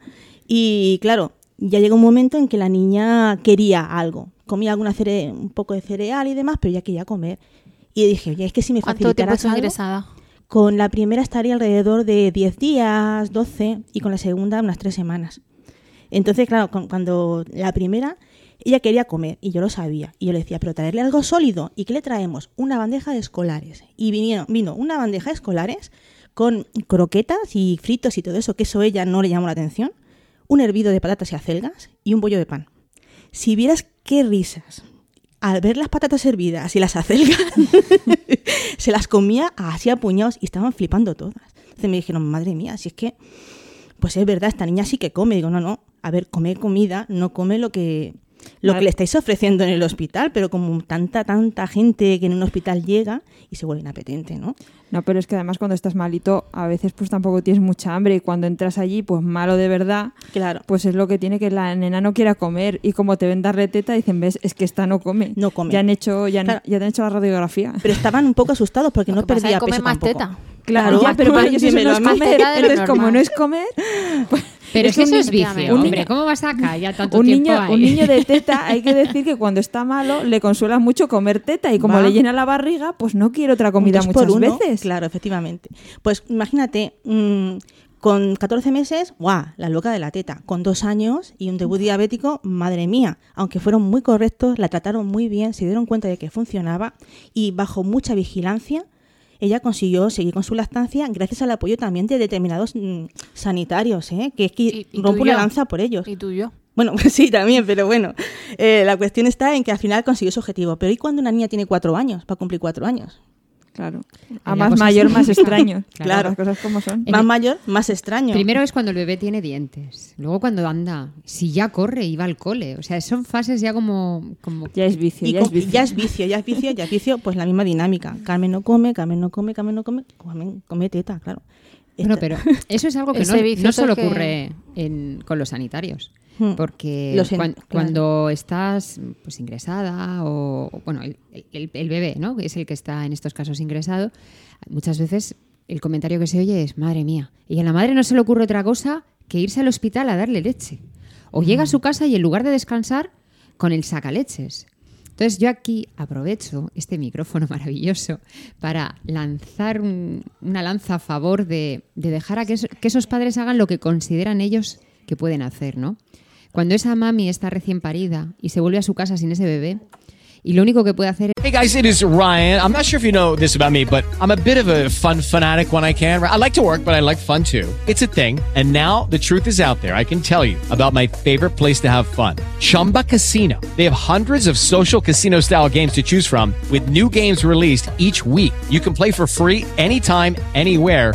Y claro, ya llegó un momento en que la niña quería algo. Comía alguna cere un poco de cereal y demás, pero ya quería comer. Y dije, oye, es que si me
¿Cuánto tiempo
facilitaras algo...
ingresada?
Con la primera estaría alrededor de 10 días, 12, y con la segunda unas 3 semanas. Entonces, claro, cuando la primera, ella quería comer, y yo lo sabía. Y yo le decía, pero traerle algo sólido. ¿Y qué le traemos? Una bandeja de escolares. Y vinieron, vino una bandeja de escolares con croquetas y fritos y todo eso, que eso ella no le llamó la atención. Un hervido de patatas y acelgas y un bollo de pan. Si vieras qué risas al ver las patatas hervidas y las acelgas, se las comía así a puñados y estaban flipando todas. Entonces me dijeron, madre mía, si es que, pues es verdad, esta niña sí que come. Digo, no, no, a ver, come comida, no come lo que, lo que le estáis ofreciendo en el hospital, pero como tanta, tanta gente que en un hospital llega y se vuelve inapetente, ¿no?
No, pero es que además cuando estás malito, a veces pues tampoco tienes mucha hambre y cuando entras allí, pues malo de verdad,
Claro.
pues es lo que tiene que la nena no quiera comer y como te ven darle teta dicen, ves, es que esta no come.
No come.
Ya han hecho, ya, han-
Claro.
ya te han hecho la radiografía.
Pero estaban un poco asustados porque
Lo
no
que pasa es
perdía
que
peso
más
tampoco.
teta.
Claro,
ya, pero para ellos eso no es comer. Entonces, como no es comer, pues
Pero
Es
que eso es vicio, hombre.
niño-
¿Cómo vas acá ya tanto
un
tiempo
niño, un niño de teta, hay que decir que cuando está malo le consuela mucho comer teta y como
Va.
le llena la barriga, pues no quiere otra comida muchas
por uno,
veces.
Claro, efectivamente. Pues imagínate, mm, con 14 meses, ¡guau! La loca de la teta. Con dos años y un debut diabético, madre mía. Aunque fueron muy correctos, la trataron muy bien, se dieron cuenta de que funcionaba y bajo mucha vigilancia. Ella consiguió seguir con su lactancia gracias al apoyo también de determinados mm, sanitarios, ¿eh? que es que
Y- y
rompo una
tuyo.
lanza por ellos.
Y tú y yo.
Bueno, sí, también, pero bueno. Eh, la cuestión está en que al final consiguió su objetivo. Pero ¿y cuando una niña tiene cuatro años? Va a cumplir cuatro años.
Claro. A más mayor, más extraño.
Claro.
Las cosas como son.
En
Más
el-
mayor, más extraño.
Primero es cuando el bebé tiene dientes. Luego cuando anda. Si ya corre y va al cole. O sea, son fases ya como. como
Ya es vicio, ya es vicio.
ya es vicio, ya es vicio, ya es vicio, pues la misma dinámica. Carmen no come, Carmen no come, Carmen no come, Carmen come teta, claro.
Bueno, pero eso es algo que no, solo
que-
ocurre en- con los sanitarios.
Hmm.
Porque
Los en-
cuan-
claro.
cuando estás pues ingresada o, o, bueno, el, el- el bebé, ¿no? Que es el que está en estos casos ingresado, muchas veces el comentario que se oye es, madre mía. Y a la madre no se le ocurre otra cosa que irse al hospital a darle leche. O llega a su casa y en lugar de descansar, con el sacaleches. Entonces yo aquí aprovecho este micrófono maravilloso para lanzar un- una lanza a favor de, de dejar a que esos padres hagan lo que consideran ellos que pueden hacer, ¿no? Cuando esa mami está recién parida y se vuelve a su casa sin ese bebé, y lo único que puede hacer
Hey guys, it is Ryan. I'm not sure if you know this about me, but I'm a bit of a fun fanatic when I can. I like to work, but I like fun too. It's a thing. And now the truth is out there. I can tell you about my favorite place to have fun Chumba Casino. They have hundreds of social casino style games to choose from, with new games released each week. You can play for free anytime, anywhere.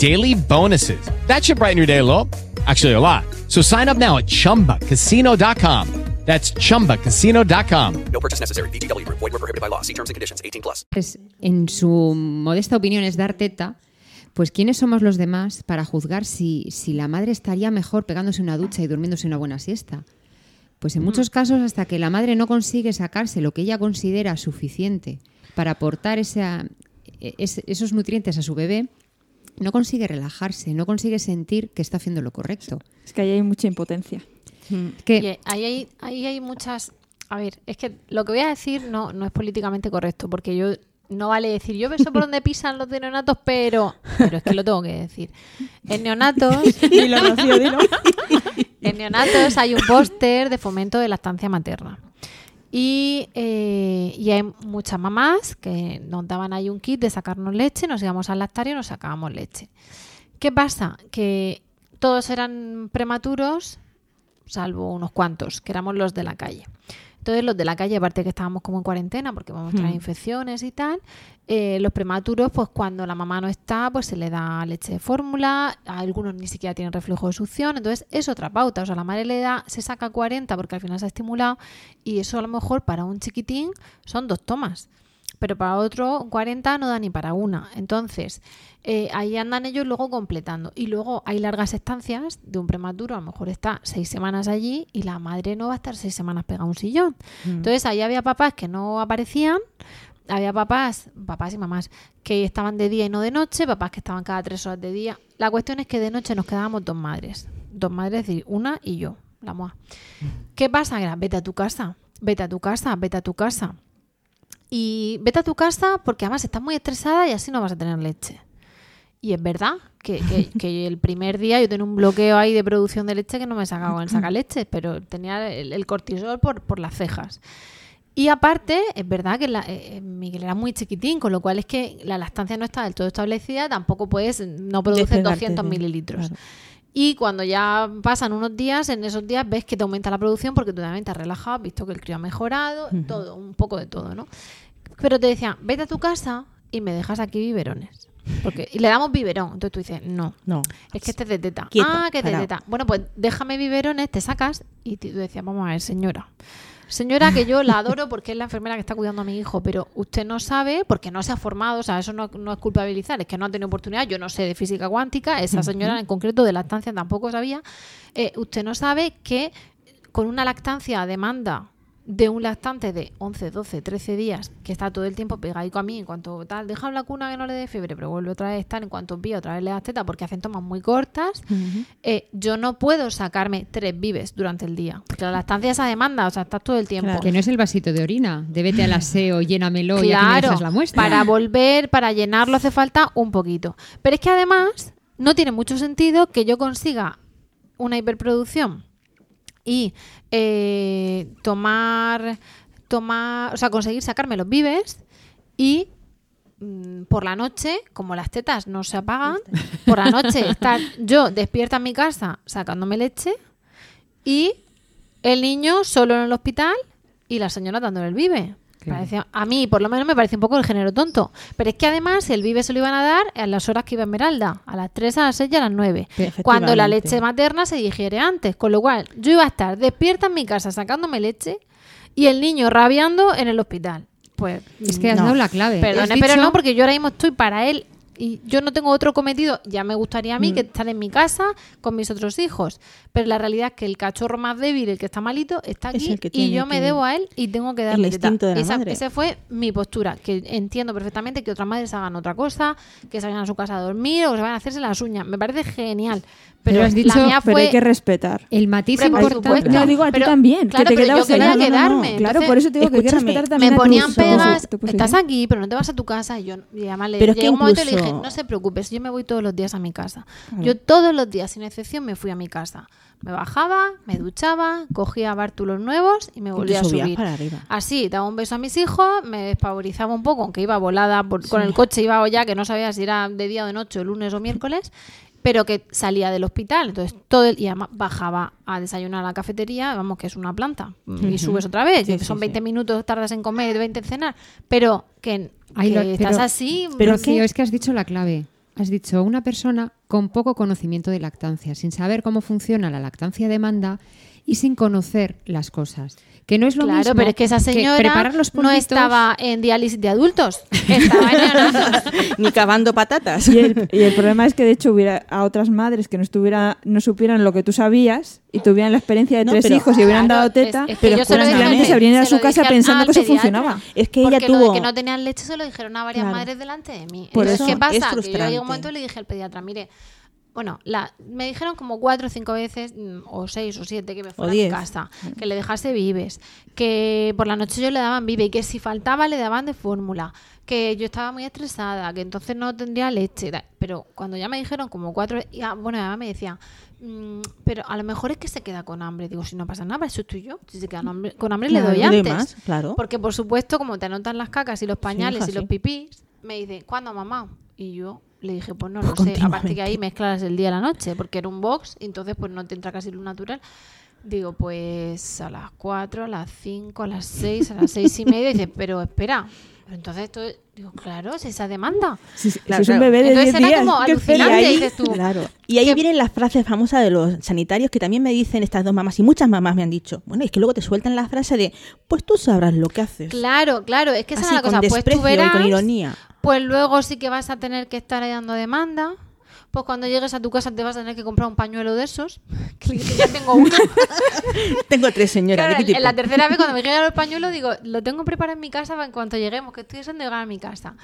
daily bonuses. That should brighten your day a little. Actually, a lot. So sign up now at chumbacasino.com. That's chumbacasino.com.
No purchase necessary. VGW Group. Void were prohibited by law. See terms and conditions. 18 plus.
es, en su modesta opinión es dar teta, pues ¿quiénes somos los demás para juzgar si, si la madre estaría mejor pegándose una ducha y durmiéndose una buena siesta? Pues en muchos casos, hasta que la madre no consigue sacarse lo que ella considera suficiente para aportar esa- es- esos nutrientes a su bebé, no consigue relajarse, no consigue sentir que está haciendo lo correcto.
Es que ahí hay mucha impotencia.
Que,
Y ahí hay, ahí hay muchas... A ver, es que lo que voy a decir no, no es políticamente correcto, porque yo no vale decir, yo sé por dónde pisan los de neonatos, pero... Pero es que lo tengo que decir. En neonatos...
Dilo, Rocío, dilo.
En neonatos hay un póster de fomento de lactancia materna. Y, eh, y hay muchas mamás que nos daban ahí un kit de sacarnos leche, nos íbamos al lactario y nos sacábamos leche. ¿Qué pasa? Que todos eran prematuros, salvo unos cuantos, que éramos los de la calle. Entonces, los de la calle, aparte que estábamos como en cuarentena porque vamos a traer infecciones y tal, eh, los prematuros, pues cuando la mamá no está, pues se le da leche de fórmula, a algunos ni siquiera tienen reflujo de succión, entonces es otra pauta. O sea, la madre le da, se saca 40 porque al final se ha estimulado y eso a lo mejor para un chiquitín son dos tomas. Pero para otro 40 no da ni para una. Entonces, eh, ahí andan ellos luego completando. Y luego hay largas estancias de un prematuro, a lo mejor está seis semanas allí y la madre no va a estar seis semanas pegada a un sillón. Entonces ahí había papás que no aparecían, había papás, papás y mamás, que estaban de día y no de noche, papás que estaban cada tres horas de día. La cuestión es que de noche nos quedábamos dos madres. Dos madres, es decir, una y yo, la moa. ¿Qué pasa? Era, vete a tu casa, vete a tu casa, vete a tu casa. Y vete a tu casa porque además estás muy estresada y así no vas a tener leche. Y es verdad que, que- que el primer día yo tenía un bloqueo ahí de producción de leche que no me sacaba con el sacaleche, pero tenía el, el cortisol por, por las cejas. Y aparte, es verdad que la- eh, eh, Miguel era muy chiquitín, con lo cual es que la lactancia no está del todo establecida, tampoco puedes, no
Despegarte
200
de-
mililitros.
claro.
Y cuando ya pasan unos días, en esos días ves que te aumenta la producción porque tú también te has relajado, has visto que el crío ha mejorado, todo, un poco de todo, ¿no? Pero te decían, vete a tu casa y me dejas aquí biberones. Porque, y le damos biberón. Entonces tú dices, no,
No.
es que este es de teta.
Quieto,
ah, que es de teta. Bueno, pues déjame biberones, te sacas y tú decías, vamos a ver, señora. Señora, que yo la adoro porque es la enfermera que está cuidando a mi hijo, pero usted no sabe, porque no se ha formado, o sea, eso no, no es culpabilizar, es que no ha tenido oportunidad. Yo no sé de física cuántica, esa señora en concreto de lactancia tampoco sabía. Eh, usted no sabe que con una lactancia a demanda de un lactante de 11, 12, 13 días, que está todo el tiempo pegadico a mí, en cuanto tal, deja en la cuna que no le dé fiebre, pero vuelve otra vez a estar, en cuanto pilla otra vez le das teta porque hacen tomas muy cortas, eh, yo no puedo sacarme tres vives durante el día. Porque la lactancia es a demanda, o sea, estás todo el tiempo.
Claro.
que no es el vasito de orina, de vete al aseo, llénamelo y aquí me
Claro,
dejas la muestra.
para volver, para llenarlo hace falta un poquito. Pero es que además no tiene mucho sentido que yo consiga una hiperproducción y eh, tomar, tomar, o sea, conseguir sacarme los vives y mm, por la noche, como las tetas no se apagan, por la noche estar yo despierta en mi casa sacándome leche y el niño solo en el hospital y la señora dándole el vive.
Claro.
A mí, por lo menos, me parece un poco el género tonto. Pero es que además el Vive se lo iban a dar a las horas que iba Esmeralda, a las 3, a las 6 y a las 9.
Efectivamente.
Cuando la leche materna se digiere antes. Con lo cual, yo iba a estar despierta en mi casa sacándome leche y el niño rabiando en el hospital. Pues,
Es que has
No.
dado la clave.
perdone, pero no, porque yo ahora mismo estoy para él y yo no tengo otro cometido. Ya me gustaría a
Mm.
mí que estar en mi casa con mis otros hijos. Pero la realidad es que el cachorro más débil, el que está malito, está
Es
aquí y yo me debo a él y tengo que darle
El instinto de la
Esa,
madre.
esa fue mi postura, que entiendo perfectamente que otras madres hagan otra cosa, que se vayan a su casa a dormir o que se vayan a hacerse las uñas. Me parece genial. Pero,
Pero has dicho-
la mía
Pero
fue...
hay que respetar.
El matiz
por
importante.
supuesto.
No digo a ti
Pero-
también,
claro,
que te
pero yo quería quedarme,
Claro,
entonces-
por eso te digo que hay que respetar también
me ponían pegas, estás aquí, pero no te vas a tu casa. Y yo y además le
Pero es que
un momento y le dije,
incluso-
no se preocupes, yo me voy todos los días a mi casa. Yo todos los días, sin excepción, me fui a mi casa. Me bajaba, me duchaba, cogía bártulos nuevos y me volvía a subir.
para arriba.
Así, daba un beso a mis hijos, me despavorizaba un poco, aunque iba volada por- con el coche, iba ya que no sabía si era de día o de noche, o lunes o miércoles, pero que salía del hospital, entonces todo el, y además bajaba a desayunar a la cafetería, vamos que es una planta, y subes otra vez,
Sí,
y
sí,
son
sí.
20 minutos tardas en comer, 20 en cenar, pero que, que
lo-
estás
pero-
así,
pero
Rocío,
que-
es que has dicho la clave. Has dicho una persona con poco conocimiento de lactancia, sin saber cómo funciona la lactancia demanda y sin conocer las cosas. Que no es lo
Claro,
mismo
pero es que esa señora
preparar los
no estaba en diálisis de adultos, estaba en.
Ni cavando patatas.
Y el, y el problema es que de hecho hubiera a otras madres que no estuviera, no supieran lo que tú sabías y tuvieran la experiencia de
No,
tres
pero-
hijos y hubieran
Claro,
dado teta,
es- es que
pero
yo se lo
ido a su
lo
casa pensando que eso funcionaba.
Es que ella
lo
tuvo...
de que no tenían leche se lo dijeron a varias
Claro.
madres delante de mí.
Por
Entonces,
eso
¿qué
es
pasa? Que yo
frustrante.
llegué un momento y le dije al pediatra, mire, bueno, la, me dijeron como cuatro o cinco veces, mm, o seis o siete, que me fuera a casa, que le dejase vives, que por la noche yo le daban vive y que si faltaba le daban de fórmula, que yo estaba muy estresada, que entonces no tendría leche. Pero cuando ya me dijeron como cuatro, y, ah, bueno, además me decía, "Mm, pero a lo mejor es que se queda con hambre. Digo, si no pasa nada, eso estoy yo. Si se queda con hambre, con hambre le
Claro,
doy
le doy
antes.
más, claro.
Porque por supuesto, como te anotan las cacas y los pañales
hija,
y los pipís, me dice, ¿cuándo mamá? Y yo le dije, pues no lo sé.
Continuamente.
Aparte que ahí mezclas el día y la noche, porque era un box, y entonces pues no te entra casi luz natural. Digo, pues a las 4, a las 5, a las 6, a las 6 y media. Y dice, pero espera. Pero entonces esto, digo, claro, es esa demanda.
Si, si
Claro,
es un bebé de
Entonces
10
era
días,
como
¿qué
alucinante,
esperas?
dices tú.
Claro. Y ahí
que-
vienen las frases famosas de los sanitarios que también me dicen estas dos mamás y muchas mamás me han dicho. Bueno, es que luego te sueltan la frase de, pues tú sabrás lo que haces.
Claro, claro, es que esa
Así,
es la
con
cosa. Pues tú
desprecio y
verás,
con ironía.
Pues luego sí que vas a tener que estar ahí dando demanda. Pues cuando llegues a tu casa te vas a tener que comprar un pañuelo de esos. Que ya tengo uno.
Tengo tres señoras.
Claro,
¿de qué
en la tercera vez cuando me llegan los pañuelos digo, lo tengo preparado en mi casa para en cuanto lleguemos, que estoy deseando llegar a mi casa.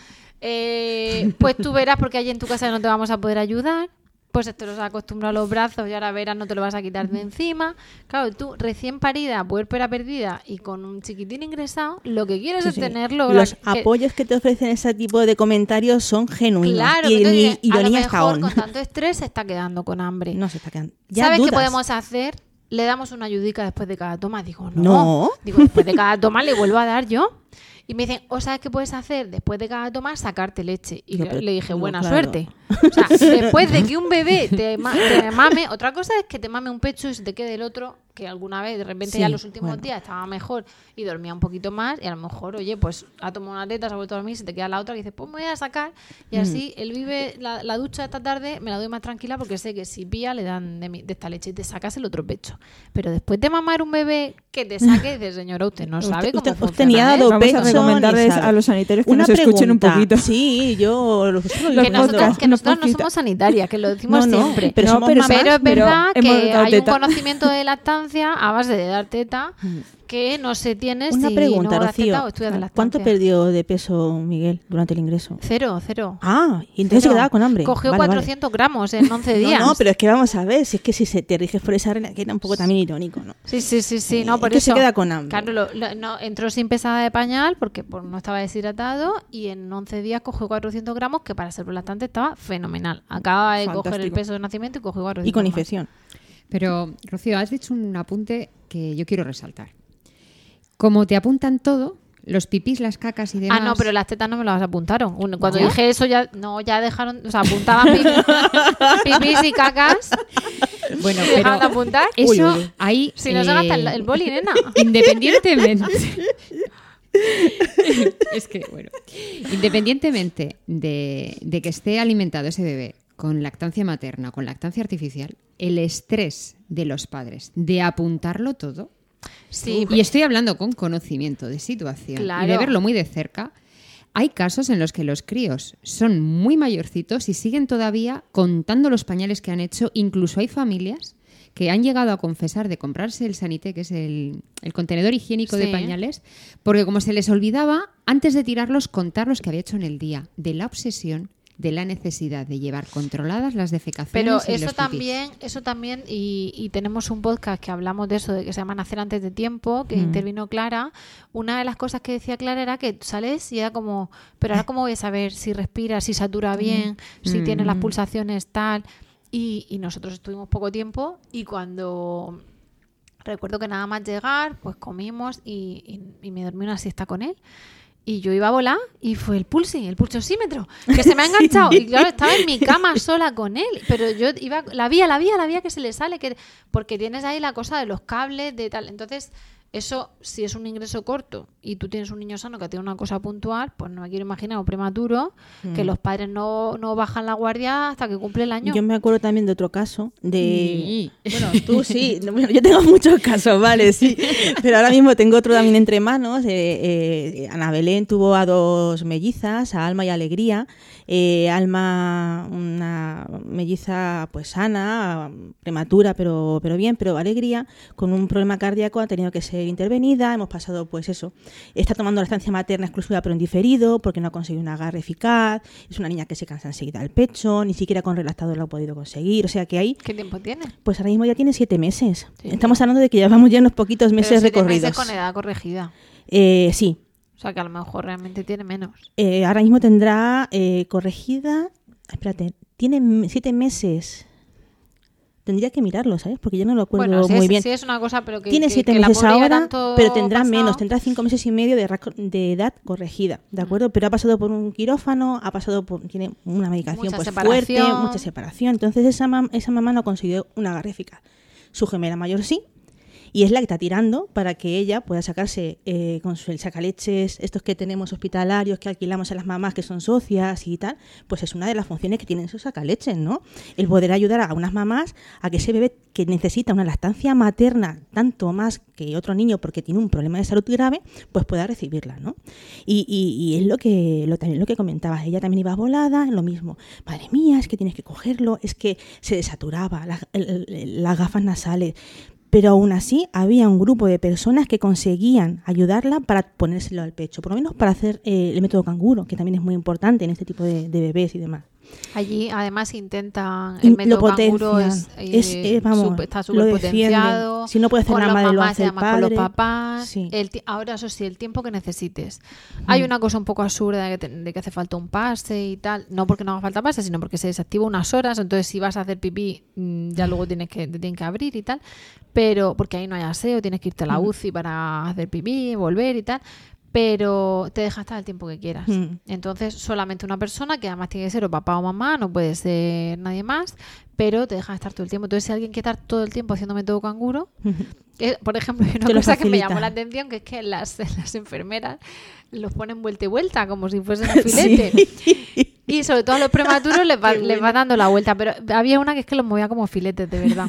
Eh, pues tú verás porque allí en tu casa no te vamos a poder ayudar. Pues te los has acostumbrado a los brazos y ahora verás no te lo vas a quitar de encima. Claro, tú recién parida, puérpera perdida y con un chiquitín ingresado, lo que quieres
Sí,
es
sí.
tenerlo.
Los
que-
apoyos que te ofrecen ese tipo de comentarios son genuinos.
Claro,
y ni
dices, a lo
ironía
mejor con tanto estrés se está quedando con hambre.
No se está quedando. Ya
¿Sabes qué podemos hacer? Le damos una ayudica después de cada toma. Digo, no.
No.
Digo, después de cada toma le vuelvo a dar yo. Y me dicen, ¿o sabes qué puedes hacer? Después de cada toma, sacarte leche. Y
pero-
le dije, buena
claro.
suerte. O sea, después de que un bebé te, ma- te mame, otra cosa es que te mame un pecho y se te quede el otro, que alguna vez, de repente
Sí,
ya los últimos
bueno.
días estaba mejor y dormía un poquito más. Y a lo mejor, oye, pues ha tomado una teta, se ha vuelto a dormir, se te queda la otra y dices, pues me voy a sacar. Y
Mm.
así él vive la, la ducha esta tarde, me la doy más tranquila porque sé que si pilla le dan de, mi- de esta leche y te sacas el otro pecho. Pero después de mamar un bebé que te saque, dices, señora, usted no
Usted-
sabe cómo
usted- usted
funciona
ni ha dado
esto".
Vamos a
pecho,
recomendarles a los sanitarios que
Una
nos escuchen un poquito.
Sí, yo lo
Los
que
una
nosotros no somos sanitarias, que lo decimos
No, no,
siempre.
pero somos
pero
mamás.
Pero es verdad que hay un conocimiento de lactancia a base de dar teta que no se tiene
Una
si
pregunta,
no
Rocío. ¿Cuánto perdió de peso Miguel durante el ingreso?
Cero, cero.
Ah, y entonces se quedaba con hambre.
Cogió
Vale, vale.
400 gramos en 11 días.
No, no, pero es que vamos a ver, si es que si se te riges por esa regla, que era un poco también irónico, ¿no?
Sí, sí, sí, sí,
Eh,
no,
es
por
que
eso.
se queda con hambre.
Claro, lo- lo- no, entró sin pesada de pañal porque por- no estaba deshidratado y en 11 días cogió 400 gramos que para ser lactante estaba fenomenal. Acaba de coger el
Fantástico.
peso de nacimiento y cogió 400
Y con
más.
infección.
Pero, Rocío, has dicho un apunte que yo quiero resaltar. Como te apuntan todo, los pipís, las cacas y demás.
Ah, no, pero las tetas no me las apuntaron. Un- Cuando
¿No?
dije eso ya no ya dejaron, o sea, apuntaban pipís y cacas
Bueno,
y
pero
dejaron de apuntar.
eso
Uy, uy.
ahí.
Si no se gasta el,
eh,
el boli, nena.
Independientemente. es que, bueno, independientemente de, de que esté alimentado ese bebé con lactancia materna, con lactancia artificial, el estrés de los padres de apuntarlo todo,
Sí,
y estoy hablando con conocimiento de situación y de verlo muy de cerca, hay casos en los que los críos son muy mayorcitos y siguen todavía contando los pañales que han hecho. Incluso hay familias que han llegado a confesar de comprarse el sanité, que es el, el contenedor higiénico de pañales, porque como se les olvidaba, antes de tirarlos, contar los que había hecho en el día, de la obsesión de la necesidad de llevar controladas las defecaciones
Pero
y los
eso
pipís.
también, eso también, y, y tenemos un podcast que hablamos de eso, de que se llama Nacer antes de tiempo, que
Mm.
intervino Clara. Una de las cosas que decía Clara era que sales y era como, pero ahora cómo voy a saber si respira, si satura bien, si tiene las
Mm.
pulsaciones tal. Y, y nosotros estuvimos poco tiempo y cuando recuerdo que nada más llegar, pues comimos y, y- y me dormí una siesta con él. Y yo iba a volar y fue el pulsi, el pulsosímetro, que se me ha enganchado. Y claro, estaba en mi cama sola con él. Pero yo iba, la vía, la vía, la vía que se le sale, que porque tienes ahí la cosa de los cables, de tal. Entonces, eso, si es un ingreso corto y tú tienes un niño sano que tiene una cosa puntual, pues no me quiero imaginar un prematuro, que los padres no, no bajan la guardia hasta que cumple el año.
Yo me acuerdo también de otro caso de...
Mm.
Bueno, tú sí. Bueno, yo tengo muchos casos, vale, sí. Pero ahora mismo tengo otro también entre manos. Eh, eh, Ana Belén tuvo a dos mellizas, a Alma y Alegría. Eh, Alma, una melliza pues sana, prematura, pero, pero bien, pero Alegría, con un problema cardíaco, ha tenido que ser intervenida. Hemos pasado, pues eso, está tomando la estancia materna exclusiva, pero en diferido, porque no ha conseguido un agarre eficaz. Es una niña que se cansa enseguida del pecho, ni siquiera con relactador lo ha podido conseguir. O sea que ahí
¿Qué tiempo tiene?
pues ahora mismo ya tiene siete meses.
Sí.
Estamos hablando de que llevamos ya unos poquitos meses
Pero siete
recorridos.
meses con edad corregida.
Eh, sí.
O sea que a lo mejor realmente tiene menos.
Eh, ahora mismo tendrá eh, corregida. Espérate, tiene siete meses. Tendría que mirarlo, ¿sabes? Porque yo no lo acuerdo
Bueno,
muy
es,
bien.
si es una cosa, pero que.
tiene
que-
siete
que
meses ahora, pero tendrá
pasado.
menos, tendrá cinco meses y medio de, de edad corregida, ¿de acuerdo? Pero ha pasado por un quirófano, ha pasado por, tiene una medicación
Mucha
pues fuerte, mucha separación. Entonces esa, mam- esa mamá no consiguió una agarre eficaz. Su gemela mayor sí, y es la que está tirando para que ella pueda sacarse eh, con el sacaleches, estos que tenemos hospitalarios, que alquilamos a las mamás que son socias y tal, pues es una de las funciones que tienen esos sacaleches, ¿no? El poder ayudar a unas mamás a que ese bebé que necesita una lactancia materna tanto más que otro niño porque tiene un problema de salud grave, pues pueda recibirla, ¿no? Y, y- es lo que lo, también lo que comentabas, ella también iba volada, lo mismo, madre mía, es que tienes que cogerlo, es que se desaturaba, la- las gafas nasales, pero aún así había un grupo de personas que conseguían ayudarla para ponérselo al pecho, por lo menos para hacer eh, el método canguro, que también es muy importante en este tipo de, de bebés y demás.
Allí además intentan el
lo
método canguro
potencian.
es,
Es,
eh,
eh, vamos,
sup- está
lo
súper potenciado.
Si no puede hacer madre, lo hace el
además con los
padre.
papás.
Sí.
El ahora eso sí, el tiempo que necesites. Hay una cosa un poco absurda de que, te- de que hace falta un pase y tal. No porque no haga falta pase, sino porque se desactiva unas horas. Entonces si vas a hacer pipí, mm, ya luego tienes que, te tienen que abrir y tal. Pero porque ahí no hay aseo, tienes que irte a la UCI para hacer pipí, volver y tal. Pero te deja estar el tiempo que quieras.
Mm.
Entonces, solamente una persona, que además tiene que ser o papá o mamá, no puede ser nadie más, pero te dejan estar todo el tiempo. Entonces, si alguien quiere estar todo el tiempo haciendo método canguro, eh, por ejemplo, hay una cosa que me llamó la atención, que es que las, las enfermeras los ponen vuelta y vuelta, como si fuesen un filete. Y sobre todo a los prematuros les va, les va dando la vuelta. Pero había una que es que los movía como filetes, de verdad.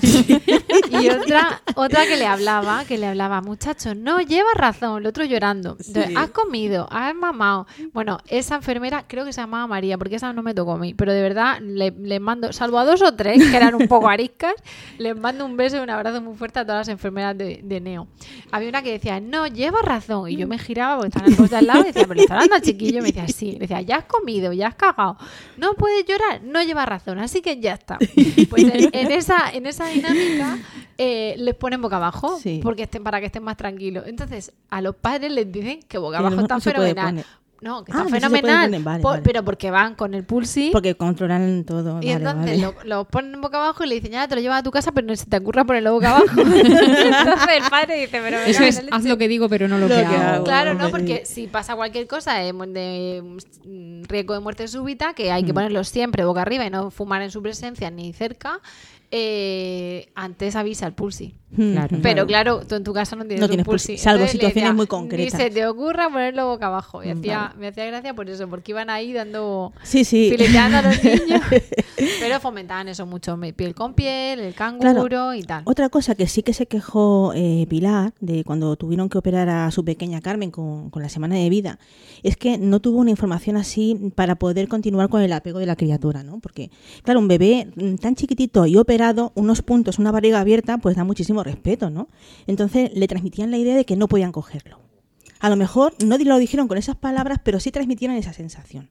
Y otra, otra que le hablaba, que le hablaba, muchachos, no llevas razón, el otro llorando. Entonces, has comido, has mamado. Bueno, esa enfermera creo que se llamaba María, porque esa no me tocó a mí. Pero de verdad, le- les mando, salvo a dos o tres que eran un poco ariscas, les mando un beso y un abrazo muy fuerte a todas las enfermeras de, de Neo. Había una que decía, no, llevas razón. Y yo me giraba porque estaba en el poste al lado y decía, pero le está hablando al chiquillo. Y me decía, sí. Le decía, ya has comido, ya has cagado. No puedes llorar, no lleva razón. Así que ya está. Pues en, en esa, en esa dinámica eh, les ponen boca abajo
Sí.
porque estén, para que estén más tranquilos. Entonces, a los padres les dicen que boca abajo está fenomenal. No, que
Ah,
está fenomenal.
poner, vale,
po-
vale.
Pero porque van con el pulsi.
Porque controlan todo.
Y
vale,
entonces lo, lo ponen boca abajo y le dicen, ya te lo llevas a tu casa, pero no se te ocurra ponerlo boca abajo. entonces el padre dice, pero
Eso es,
la leche".
haz lo que digo, pero no lo,
Lo
que, hago.
hago.
Claro, no, porque si pasa cualquier cosa de, de, mm, riesgo de muerte súbita, que hay que
Mm.
ponerlo siempre boca arriba y no fumar en su presencia ni cerca, eh, antes avisa al pulsi.
Claro.
Pero claro, tú en tu casa no tienes,
No
un pulsi.
pulsi, salvo
Entonces
situaciones
decía,
muy concretas.
Ni se te ocurra ponerlo boca abajo. Y hacía,
Vale.
me hacía gracia por eso, porque iban ahí dando...
Sí, sí.
fileteando a los niños. Pero fomentaban eso mucho, piel con piel, el canguro y tal.
Otra cosa que sí que se quejó eh, Pilar de cuando tuvieron que operar a su pequeña Carmen con, con la semana de vida es que no tuvo una información así para poder continuar con el apego de la criatura, ¿no? Porque, claro, un bebé tan chiquitito y operado, unos puntos, una barriga abierta, pues da muchísimo respeto, ¿no? Entonces le transmitían la idea de que no podían cogerlo. A lo mejor no lo dijeron con esas palabras, pero sí transmitieron esa sensación.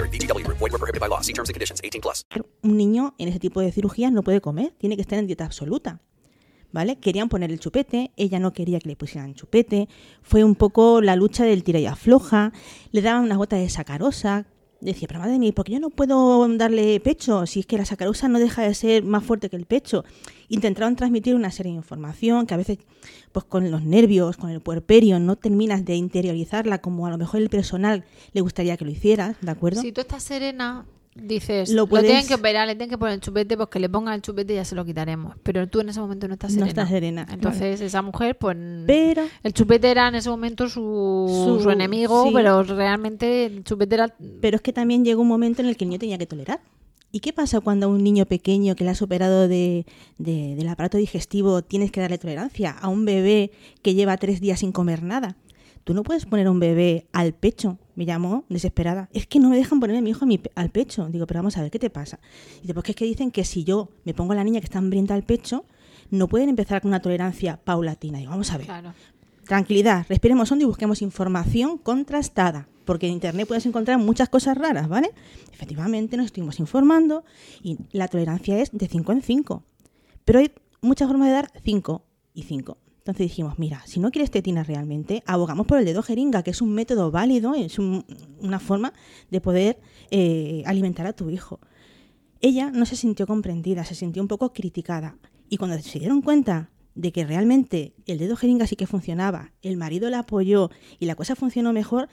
VGW Group. Void were prohibited by law. See terms and conditions. 18 plus.
un niño en ese tipo de cirugías no puede comer, tiene que estar en dieta absoluta. ¿Vale? Querían poner el chupete, ella no quería que le pusieran chupete, fue un poco la lucha del tira y afloja, le daban unas gotas de sacarosa, decía, pero madre mía, ¿por qué yo no puedo darle pecho? Si es que la sacarosa no deja de ser más fuerte que el pecho. Intentaron transmitir una serie de información que a veces, pues con los nervios, con el puerperio, no terminas de interiorizarla como a lo mejor el personal le gustaría que lo hicieras, ¿de acuerdo?
Si tú estás serena, dices,
Lo
tienen que operar, le tienen que poner el chupete, pues que le pongan el chupete y ya se lo quitaremos. Pero tú en ese momento no estás
No
serena.
estás serena,
Entonces esa mujer, pues...
Pero
El chupete era en ese momento su,
Su-
su enemigo,
sí.
pero realmente el chupete era...
Pero es que también llegó un momento en el que el niño tenía que tolerar. ¿Y qué pasa cuando a un niño pequeño que le has operado de, de- del aparato digestivo tienes que darle tolerancia? A un bebé que lleva tres días sin comer nada. Tú no puedes poner a un bebé al pecho. Me llamó desesperada. Es que no me dejan poner a mi hijo a mi pe- al pecho. Digo, pero vamos a ver, ¿qué te pasa? Y dice, pues que es que dicen que si yo me pongo a la niña que está hambrienta al pecho, no pueden empezar con una tolerancia paulatina. Digo, vamos a ver.
Claro.
Tranquilidad, respiremos hondo y busquemos información contrastada, porque en Internet puedes encontrar muchas cosas raras, ¿vale? Efectivamente, nos estuvimos informando y la tolerancia es de 5 en 5. Pero hay muchas formas de dar 5 y 5. Entonces dijimos, mira, si no quieres tetina realmente, abogamos por el dedo jeringa, que es un método válido, es un- una forma de poder eh, alimentar a tu hijo. Ella no se sintió comprendida, se sintió un poco criticada. Y cuando se dieron cuenta de que realmente el dedo jeringa sí que funcionaba, el marido la apoyó y la cosa funcionó mejor,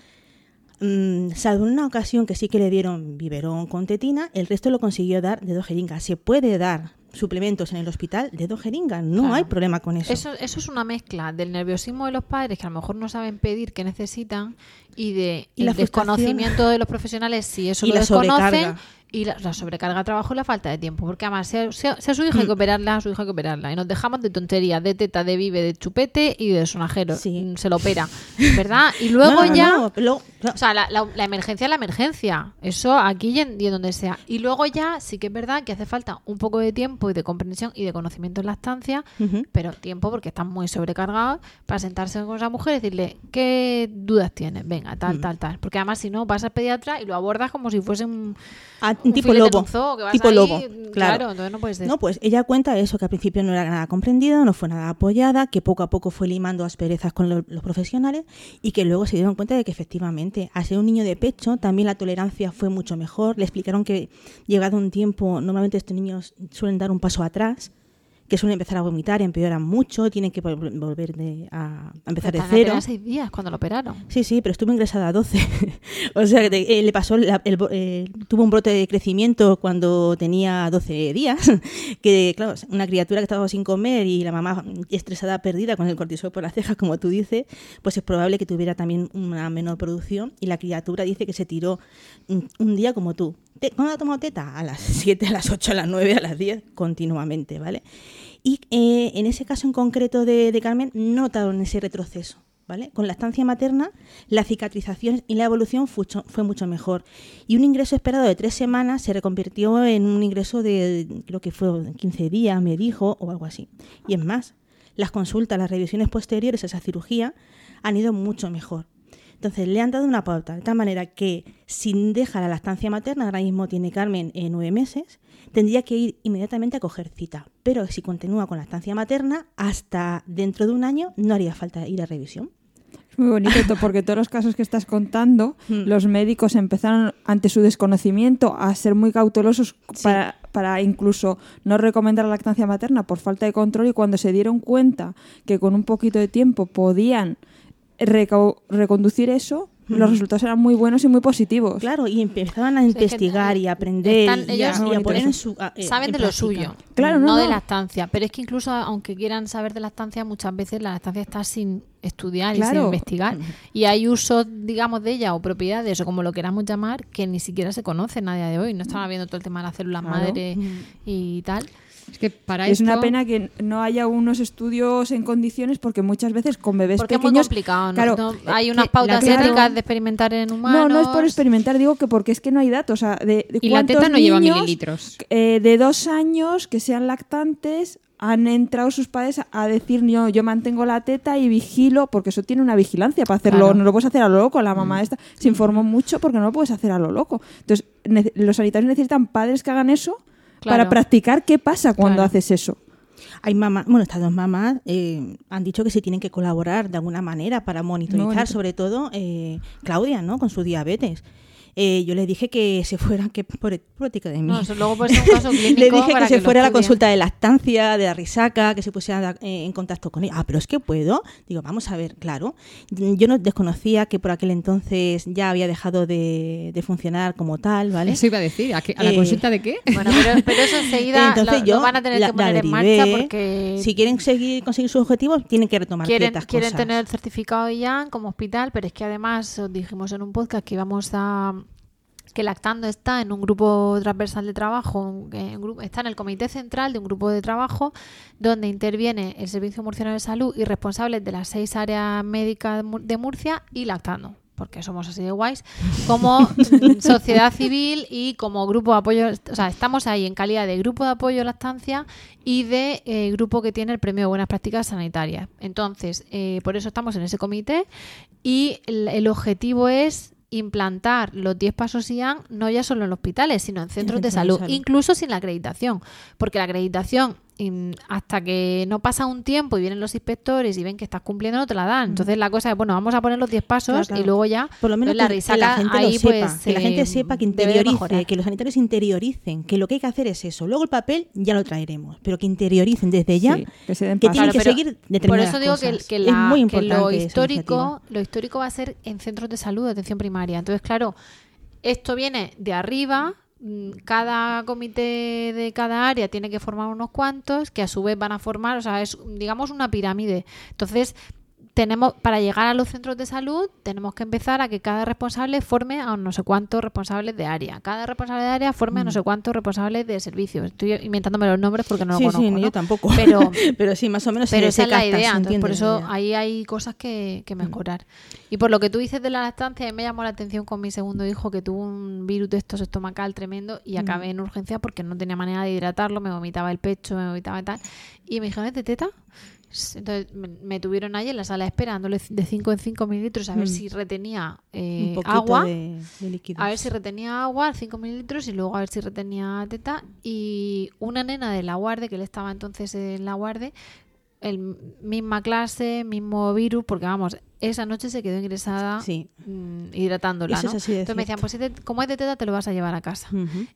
mm, salvo en una ocasión que sí que le dieron biberón con tetina, el resto lo consiguió dar dedo jeringa. Se puede dar suplementos en el hospital dedo jeringa, no
Claro.
hay problema con eso.
Eso, eso es una mezcla del nerviosismo de los padres que a lo mejor no saben pedir qué necesitan y de
Y
el desconocimiento de los profesionales si eso
Y
lo
la
desconocen
sobrecarga.
y la, la sobrecarga de trabajo y la falta de tiempo porque además sea, sea- sea su hija hay
Mm.
que operarla a su hija hay que operarla y nos dejamos de tonterías de teta de vive de chupete y de sonajero
Sí.
Mm, se lo opera ¿verdad? y luego
No, no,
ya
no, lo-
o sea, la, la- la emergencia es la emergencia. Eso aquí y en, y en donde sea. Y luego ya sí que es verdad que hace falta un poco de tiempo y de comprensión y de conocimiento en la estancia, pero tiempo porque están muy sobrecargados para sentarse con esa mujer y decirle qué dudas tienes, venga,
Mm.
tal, tal, tal. Porque además si no vas al pediatra y lo abordas como si fuese un,
Ah,
un
tipo lobo.
zoo, que vas
tipo
ahí,
lobo.
claro.
Claro.
entonces no puedes
No, pues ella cuenta eso, que al principio no era nada comprendida, no fue nada apoyada, que poco a poco fue limando asperezas con lo- los profesionales y que luego se dieron cuenta de que efectivamente, al ser un niño de pecho, también la tolerancia fue mucho mejor. Le explicaron que llegado un tiempo, normalmente estos niños suelen dar un paso atrás, que suelen empezar a vomitar, empeoran mucho, tienen que vol- volver de- a, a empezar de cero.
seis días cuando lo operaron.
Sí, sí, pero estuvo ingresada a 12. o sea, que eh, le pasó, la- el eh, tuvo un brote de crecimiento cuando tenía 12 días. que, claro, una criatura que estaba sin comer y la mamá estresada, perdida con el cortisol por las cejas, como tú dices, pues es probable que tuviera también una menor producción. Y la criatura dice que se tiró un, día como tú. ¿Cuándo ha tomado teta? A las 7, a las 8, a las 9, a las 10, continuamente, ¿vale? Y eh, en ese caso en concreto de, Carmen, no notaron ese retroceso. ¿Vale? Con la estancia materna, la cicatrización y la evolución fue mucho mejor. Y un ingreso esperado de tres semanas se reconvirtió en un ingreso de, creo que fue 15 días, me dijo, o algo así. Y es más, las consultas, las revisiones posteriores a esa cirugía han ido mucho mejor. Entonces le han dado una pauta, de tal manera que si deja la lactancia materna, ahora mismo tiene Carmen eh, nueve meses, tendría que ir inmediatamente a coger cita. Pero si continúa con lactancia materna, hasta dentro de un año no haría falta ir a revisión.
Muy bonito, to- porque todos los casos que estás contando,
Mm.
los médicos empezaron ante su desconocimiento a ser muy cautelosos para, para incluso no recomendar la lactancia materna por falta de control y cuando se dieron cuenta que con un poquito de tiempo podían reconducir eso, los resultados eran muy buenos y muy positivos.
Claro, y empezaban a investigar y a aprender
están-
y, a,
ellos-
y a poner en su a- eh,
saben
en
de lo suyo,
Claro,
no,
no,
de
no.
lactancia. Pero es que incluso aunque quieran saber de lactancia, muchas veces la lactancia está sin estudiar y sin investigar. Y hay usos, digamos, de ella o propiedades o como lo queramos llamar, que ni siquiera se conocen a día de hoy. No están viendo todo el tema de las células
Claro.
madre y tal.
Es que para
Es una pena que no haya unos estudios en condiciones porque muchas veces con bebés
Porque es muy
pequeños
complicado. ¿no?
claro,
No-
eh,
hay unas pautas éticas
claro.
de experimentar en humanos.
No, no es por experimentar, digo que porque es que no hay datos. O sea, de, de
Y la teta no lleva mililitros.
eh, de dos años que sean lactantes han entrado sus padres a decir yo, yo mantengo la teta y vigilo, porque eso tiene una vigilancia para hacerlo,
Claro.
no lo puedes hacer a lo loco, la mamá esta se informó mucho porque no lo puedes hacer a lo loco. Entonces, nece- los sanitarios necesitan padres que hagan eso
Claro.
para practicar qué pasa cuando
Claro.
haces eso.
Hay mamás, bueno, estas dos mamás eh, han dicho que se tienen que colaborar de alguna manera para monitorizar, sobre todo eh, Claudia, ¿no? Con su diabetes. Eh, yo le dije que se fuera, que por política de mí.
No, eso luego puede ser un caso clínico
Le dije
para
que se fuera a la consulta de lactancia, de la risaca, que se pusiera eh, en contacto con ella. Ah, pero es que puedo. Digo, vamos a ver, claro. Yo no desconocía que por aquel entonces ya había dejado de, de funcionar como tal, ¿vale?
Eso iba a decir. ¿A, qué- a la
Eh,
consulta de qué?
Bueno, pero, pero eso enseguida
Entonces
lo,
yo
lo van a tener
la-
que poner en marcha porque
Si quieren seguir conseguir sus objetivos, tienen que retomar
quieren,
ciertas
quieren
cosas.
tener el certificado de IAN como hospital, pero es que además os dijimos en un podcast que íbamos a que Lactando está en un grupo transversal de trabajo, está en el comité central de un grupo de trabajo donde interviene el Servicio Murciano de Salud y responsables de las seis áreas médicas de Mur- de Murcia y Lactando porque somos así de guays, como sociedad civil y como grupo de apoyo, o sea, estamos ahí en calidad de grupo de apoyo a la estancia y de eh, grupo que tiene el premio de buenas prácticas sanitarias. Entonces, eh, por eso estamos en ese comité y el, el objetivo es implantar los 10 pasos IAN no ya solo en hospitales, sino en centros de salud. incluso sin la acreditación, porque la acreditación hasta que no pasa un tiempo y vienen los inspectores y ven que estás cumpliendo no te la dan. Entonces la cosa es, bueno, vamos a poner los 10 pasos
Claro, claro.
y luego ya
Por lo menos
pues, la
que, que la gente
ahí
lo sepa,
pues
que la gente
eh,
sepa, que interiorice, que los sanitarios interioricen, que lo que hay que hacer es eso. Luego el papel ya lo traeremos, pero que interioricen desde ya
Sí, que se den
que
paso.
tienen
Claro,
que
pero
seguir
Por
determinadas
eso digo que,
cosas.
que
es
la-
muy
que
importante
lo histórico, lo histórico va a ser en centros de salud, de atención primaria. Entonces, claro, esto viene de arriba. Mm, Cada comité de cada área tiene que formar unos cuantos que a su vez van a formar, o sea, es digamos una pirámide. Entonces, tenemos para llegar a los centros de salud tenemos que empezar a que cada responsable forme a no sé cuántos responsables de área. Cada responsable de área forme a no sé cuántos responsables de servicios. Estoy inventándome los nombres porque no
sí,
lo conozco.
sí,
¿no?
yo tampoco.
Pero
pero sí, más o menos
pero
se,
esa es la idea, entonces por eso ahí hay cosas que, que mejorar. Y por lo que tú dices de la lactancia, me llamó la atención con mi segundo hijo que tuvo un virus de estos estomacal tremendo y acabé en urgencia porque no tenía manera de hidratarlo, me vomitaba el pecho, me vomitaba y tal. Y me dijeron, ¿es de teta? Entonces me, tuvieron ahí en la sala esperándole de 5 en 5 mililitros a ver
Mm.
si retenía eh,
un
agua.
de, de.
A ver si retenía agua, 5 mililitros, y luego a ver si retenía teta. Y una nena de la guardia, que él estaba entonces en la guardia, el misma clase, mismo virus, porque vamos, esa noche se quedó ingresada
Sí.
mm, hidratándola.
Eso es
¿no?
así de
Entonces me decían, pues si te- como es de teta, te lo vas a llevar a casa.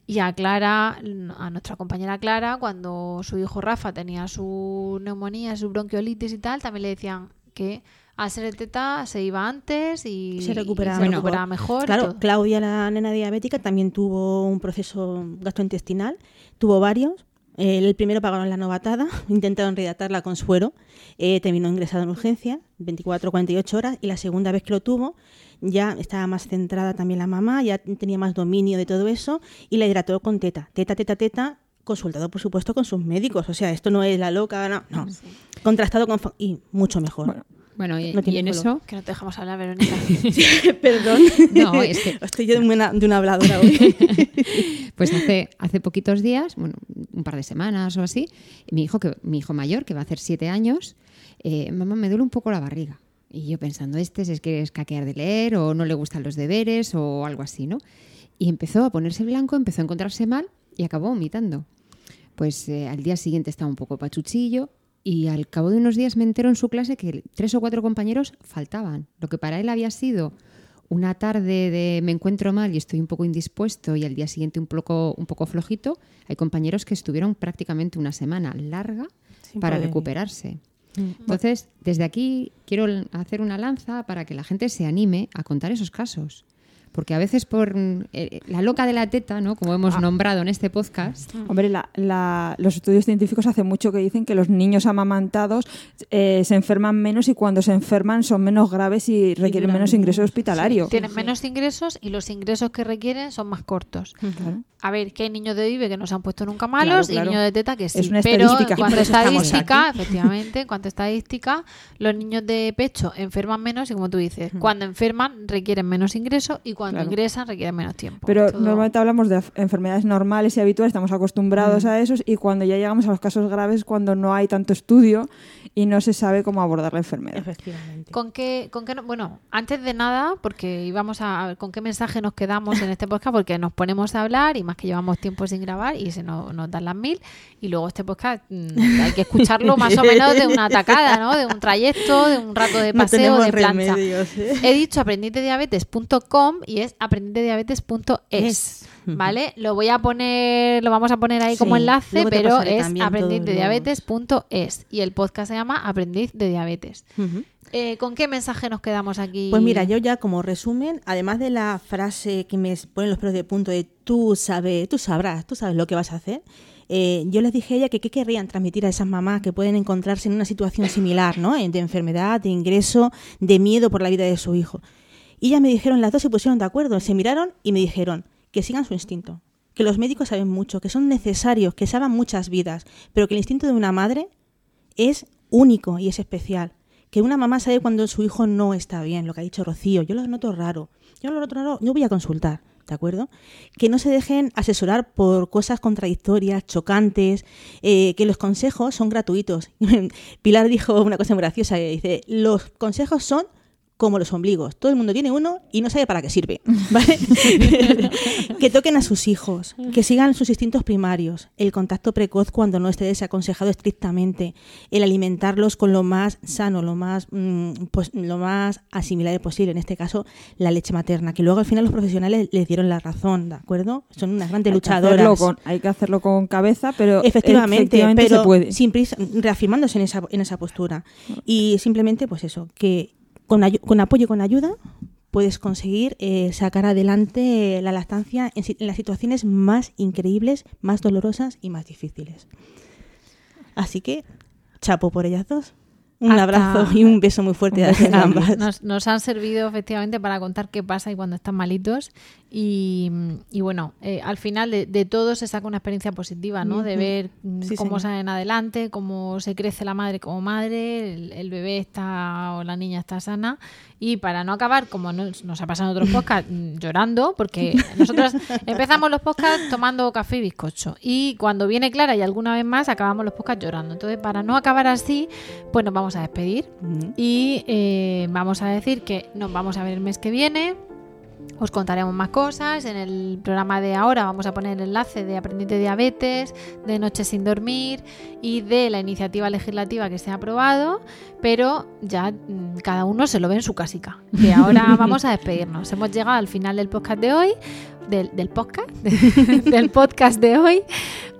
Y a Clara, a nuestra compañera Clara, cuando su hijo Rafa tenía su neumonía, su bronquiolitis y tal, también le decían que al ser de teta se iba antes y
se recuperaba,
y se
mejor.
recuperaba mejor. y
Claro. Claudia, la nena diabética, también tuvo un proceso gastrointestinal, tuvo varios. El primero pagaron la novatada, intentaron rehidratarla con suero, eh, terminó ingresada en urgencia, 24-48 horas, y la segunda vez que lo tuvo ya estaba más centrada también la mamá, ya tenía más dominio de todo eso, y la hidrató con teta, teta, teta, teta, consultado por supuesto con sus médicos, o sea, esto no es la loca, no, no. contrastado con... y mucho mejor.
Bueno, y,
No
y en
color.
eso,
Que no te dejamos hablar, Verónica.
Perdón.
No, es que-
Estoy yo de una, de una habladora hoy.
pues hace, hace poquitos días, bueno, un par de semanas o así, mi hijo, que, mi hijo mayor, que va a hacer siete años, eh, mamá, me duele un poco la barriga. Y yo pensando, este es que es caquear de leer o no le gustan los deberes o algo así, ¿no? Y empezó a ponerse blanco, empezó a encontrarse mal y acabó vomitando. Pues eh, al día siguiente estaba un poco pachuchillo y al cabo de unos días me entero en su clase que tres o cuatro compañeros faltaban. Lo que para él había sido una tarde de me encuentro mal y estoy un poco indispuesto y al día siguiente un poco, un poco flojito, hay compañeros que estuvieron prácticamente una semana larga
Sin
para
poder.
recuperarse.
Mm.
Entonces, desde aquí quiero hacer una lanza para que la gente se anime a contar esos casos. Porque a veces por mm, eh, la loca de la teta, ¿no? como
Ah.
hemos nombrado en este podcast,
Hombre, la- la- los estudios científicos hace mucho que dicen que los niños amamantados eh, se enferman menos y cuando se enferman son menos graves y requieren menos ingreso hospitalario.
Tienen menos ingresos y los ingresos que requieren son más cortos.
Claro.
A ver, que hay niños de vive que no se han puesto nunca malos
claro.
y niños de teta que sí.
Es una
Pero
estadística.
en cuanto estadística,
aquí.
efectivamente, en cuanto a estadística, los niños de pecho enferman menos y como tú dices, cuando enferman requieren menos ingresos y cuando
Claro.
ingresan requieren menos tiempo.
Pero
Todo-
normalmente hablamos de enfermedades normales y habituales, estamos acostumbrados a esos y cuando ya llegamos a los casos graves, cuando no hay tanto estudio y no se sabe cómo abordar la enfermedad.
Efectivamente.
¿Con qué, con qué no- bueno, antes de nada, porque íbamos a, a ver con qué mensaje nos quedamos en este podcast, porque nos ponemos a hablar y más que llevamos tiempo sin grabar y se nos, nos dan las mil. Y luego este podcast mm, hay que escucharlo más o menos de una tacada, ¿no? De un trayecto, de un rato de
No
paseo,
tenemos
de plancha.
remedios, ¿eh?
He dicho y es aprendidediabetes.es.
Es.
¿Vale? Lo voy a poner, lo vamos a poner ahí como enlace, pero es aprendidediabetes.es y el podcast se llama Aprendiz de Diabetes. Eh, ¿Con qué mensaje nos quedamos aquí?
Pues mira, yo ya como resumen, además de la frase que me ponen los pelos de punto de tú sabes, tú sabrás, tú sabes lo que vas a hacer, eh, yo les dije a ella que qué querrían transmitir a esas mamás que pueden encontrarse en una situación similar, ¿no? De enfermedad, de ingreso, de miedo por la vida de su hijo. Y ellas me dijeron, las dos se pusieron de acuerdo, se miraron y me dijeron que sigan su instinto, que los médicos saben mucho, que son necesarios, que salvan muchas vidas, pero que el instinto de una madre es único y es especial. Que una mamá sabe cuando su hijo no está bien, lo que ha dicho Rocío. Yo lo noto raro. Yo lo noto raro. Yo voy a consultar, ¿de acuerdo? Que no se dejen asesorar por cosas contradictorias, chocantes, eh, que los consejos son gratuitos. Pilar dijo una cosa muy graciosa, que dice, los consejos son como los ombligos. Todo el mundo tiene uno y no sabe para qué sirve. ¿vale? que toquen a sus hijos, que sigan sus instintos primarios, el contacto precoz cuando no esté desaconsejado estrictamente, el alimentarlos con lo más sano, lo más, mm, pues, lo más asimilable posible, en este caso la leche materna, que luego al final los profesionales les dieron la razón, ¿de acuerdo? Son unas grandes
Hay
luchadoras.
con- hay que hacerlo con cabeza, pero
Efectivamente,
efectivamente
pero
se puede.
sin prisa, reafirmándose en esa, en esa postura. Y simplemente, pues eso, que con, apoyo y con ayuda puedes conseguir eh, sacar adelante la lactancia en, en las situaciones más increíbles, más dolorosas y más difíciles. Así que, chapo por ellas dos. Un
Hasta-
abrazo y un beso muy fuerte a
beso grande.
ambas.
Nos, nos han servido efectivamente para contar qué pasa y cuando están malitos. Y, y bueno, eh, al final de, de todo se saca una experiencia positiva, ¿no? De ver
Sí,
cómo salen adelante, cómo se crece la madre como madre, el, el bebé está o la niña está sana. Y para no acabar, como nos, nos ha pasado en otros podcasts, mm, llorando, porque nosotros empezamos los podcasts tomando café y bizcocho. Y cuando viene Clara y alguna vez más, acabamos los podcasts llorando. Entonces, para no acabar así, pues nos vamos a despedir. Y eh, vamos a decir que nos vamos a ver el mes que viene. Os contaremos más cosas. En el programa de ahora vamos a poner el enlace de Aprendiz de Diabetes, de Noche sin Dormir y de la iniciativa legislativa que se ha aprobado. Pero ya mm, cada uno se lo ve en su casica. Que ahora vamos a despedirnos. Hemos llegado al final del podcast de hoy. Del, del podcast del podcast de hoy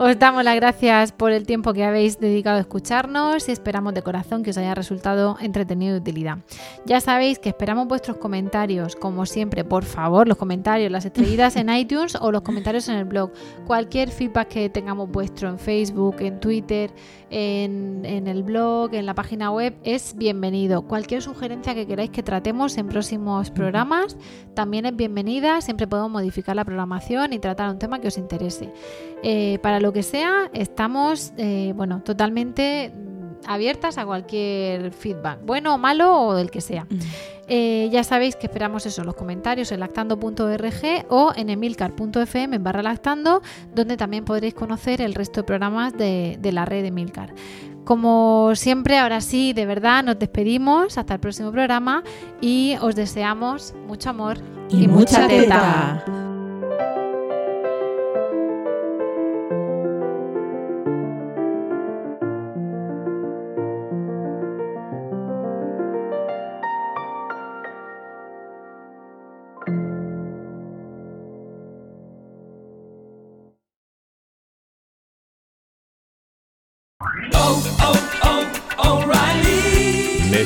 os damos las gracias por el tiempo que habéis dedicado a escucharnos y esperamos de corazón que os haya resultado entretenido y de utilidad. Ya sabéis que esperamos vuestros comentarios, como siempre, por favor, los comentarios, las estrellitas en iTunes o los comentarios en el blog. Cualquier feedback que tengamos vuestro en Facebook, en Twitter, en, en el blog, en la página web, es bienvenido. Cualquier sugerencia que queráis que tratemos en próximos programas también es bienvenida. Siempre podemos modificar la programación y tratar un tema que os interese. Eh, para lo que sea, estamos, eh, bueno, totalmente abiertas a cualquier feedback, bueno o malo o del que sea. Eh, ya sabéis que esperamos eso, los comentarios en lactando.org o en emilcar.fm barra lactando, donde también podréis conocer el resto de programas de, de la red de Emilcar. Como siempre, ahora sí, de verdad, nos despedimos hasta el próximo programa y os deseamos mucho amor
Y mucha teta.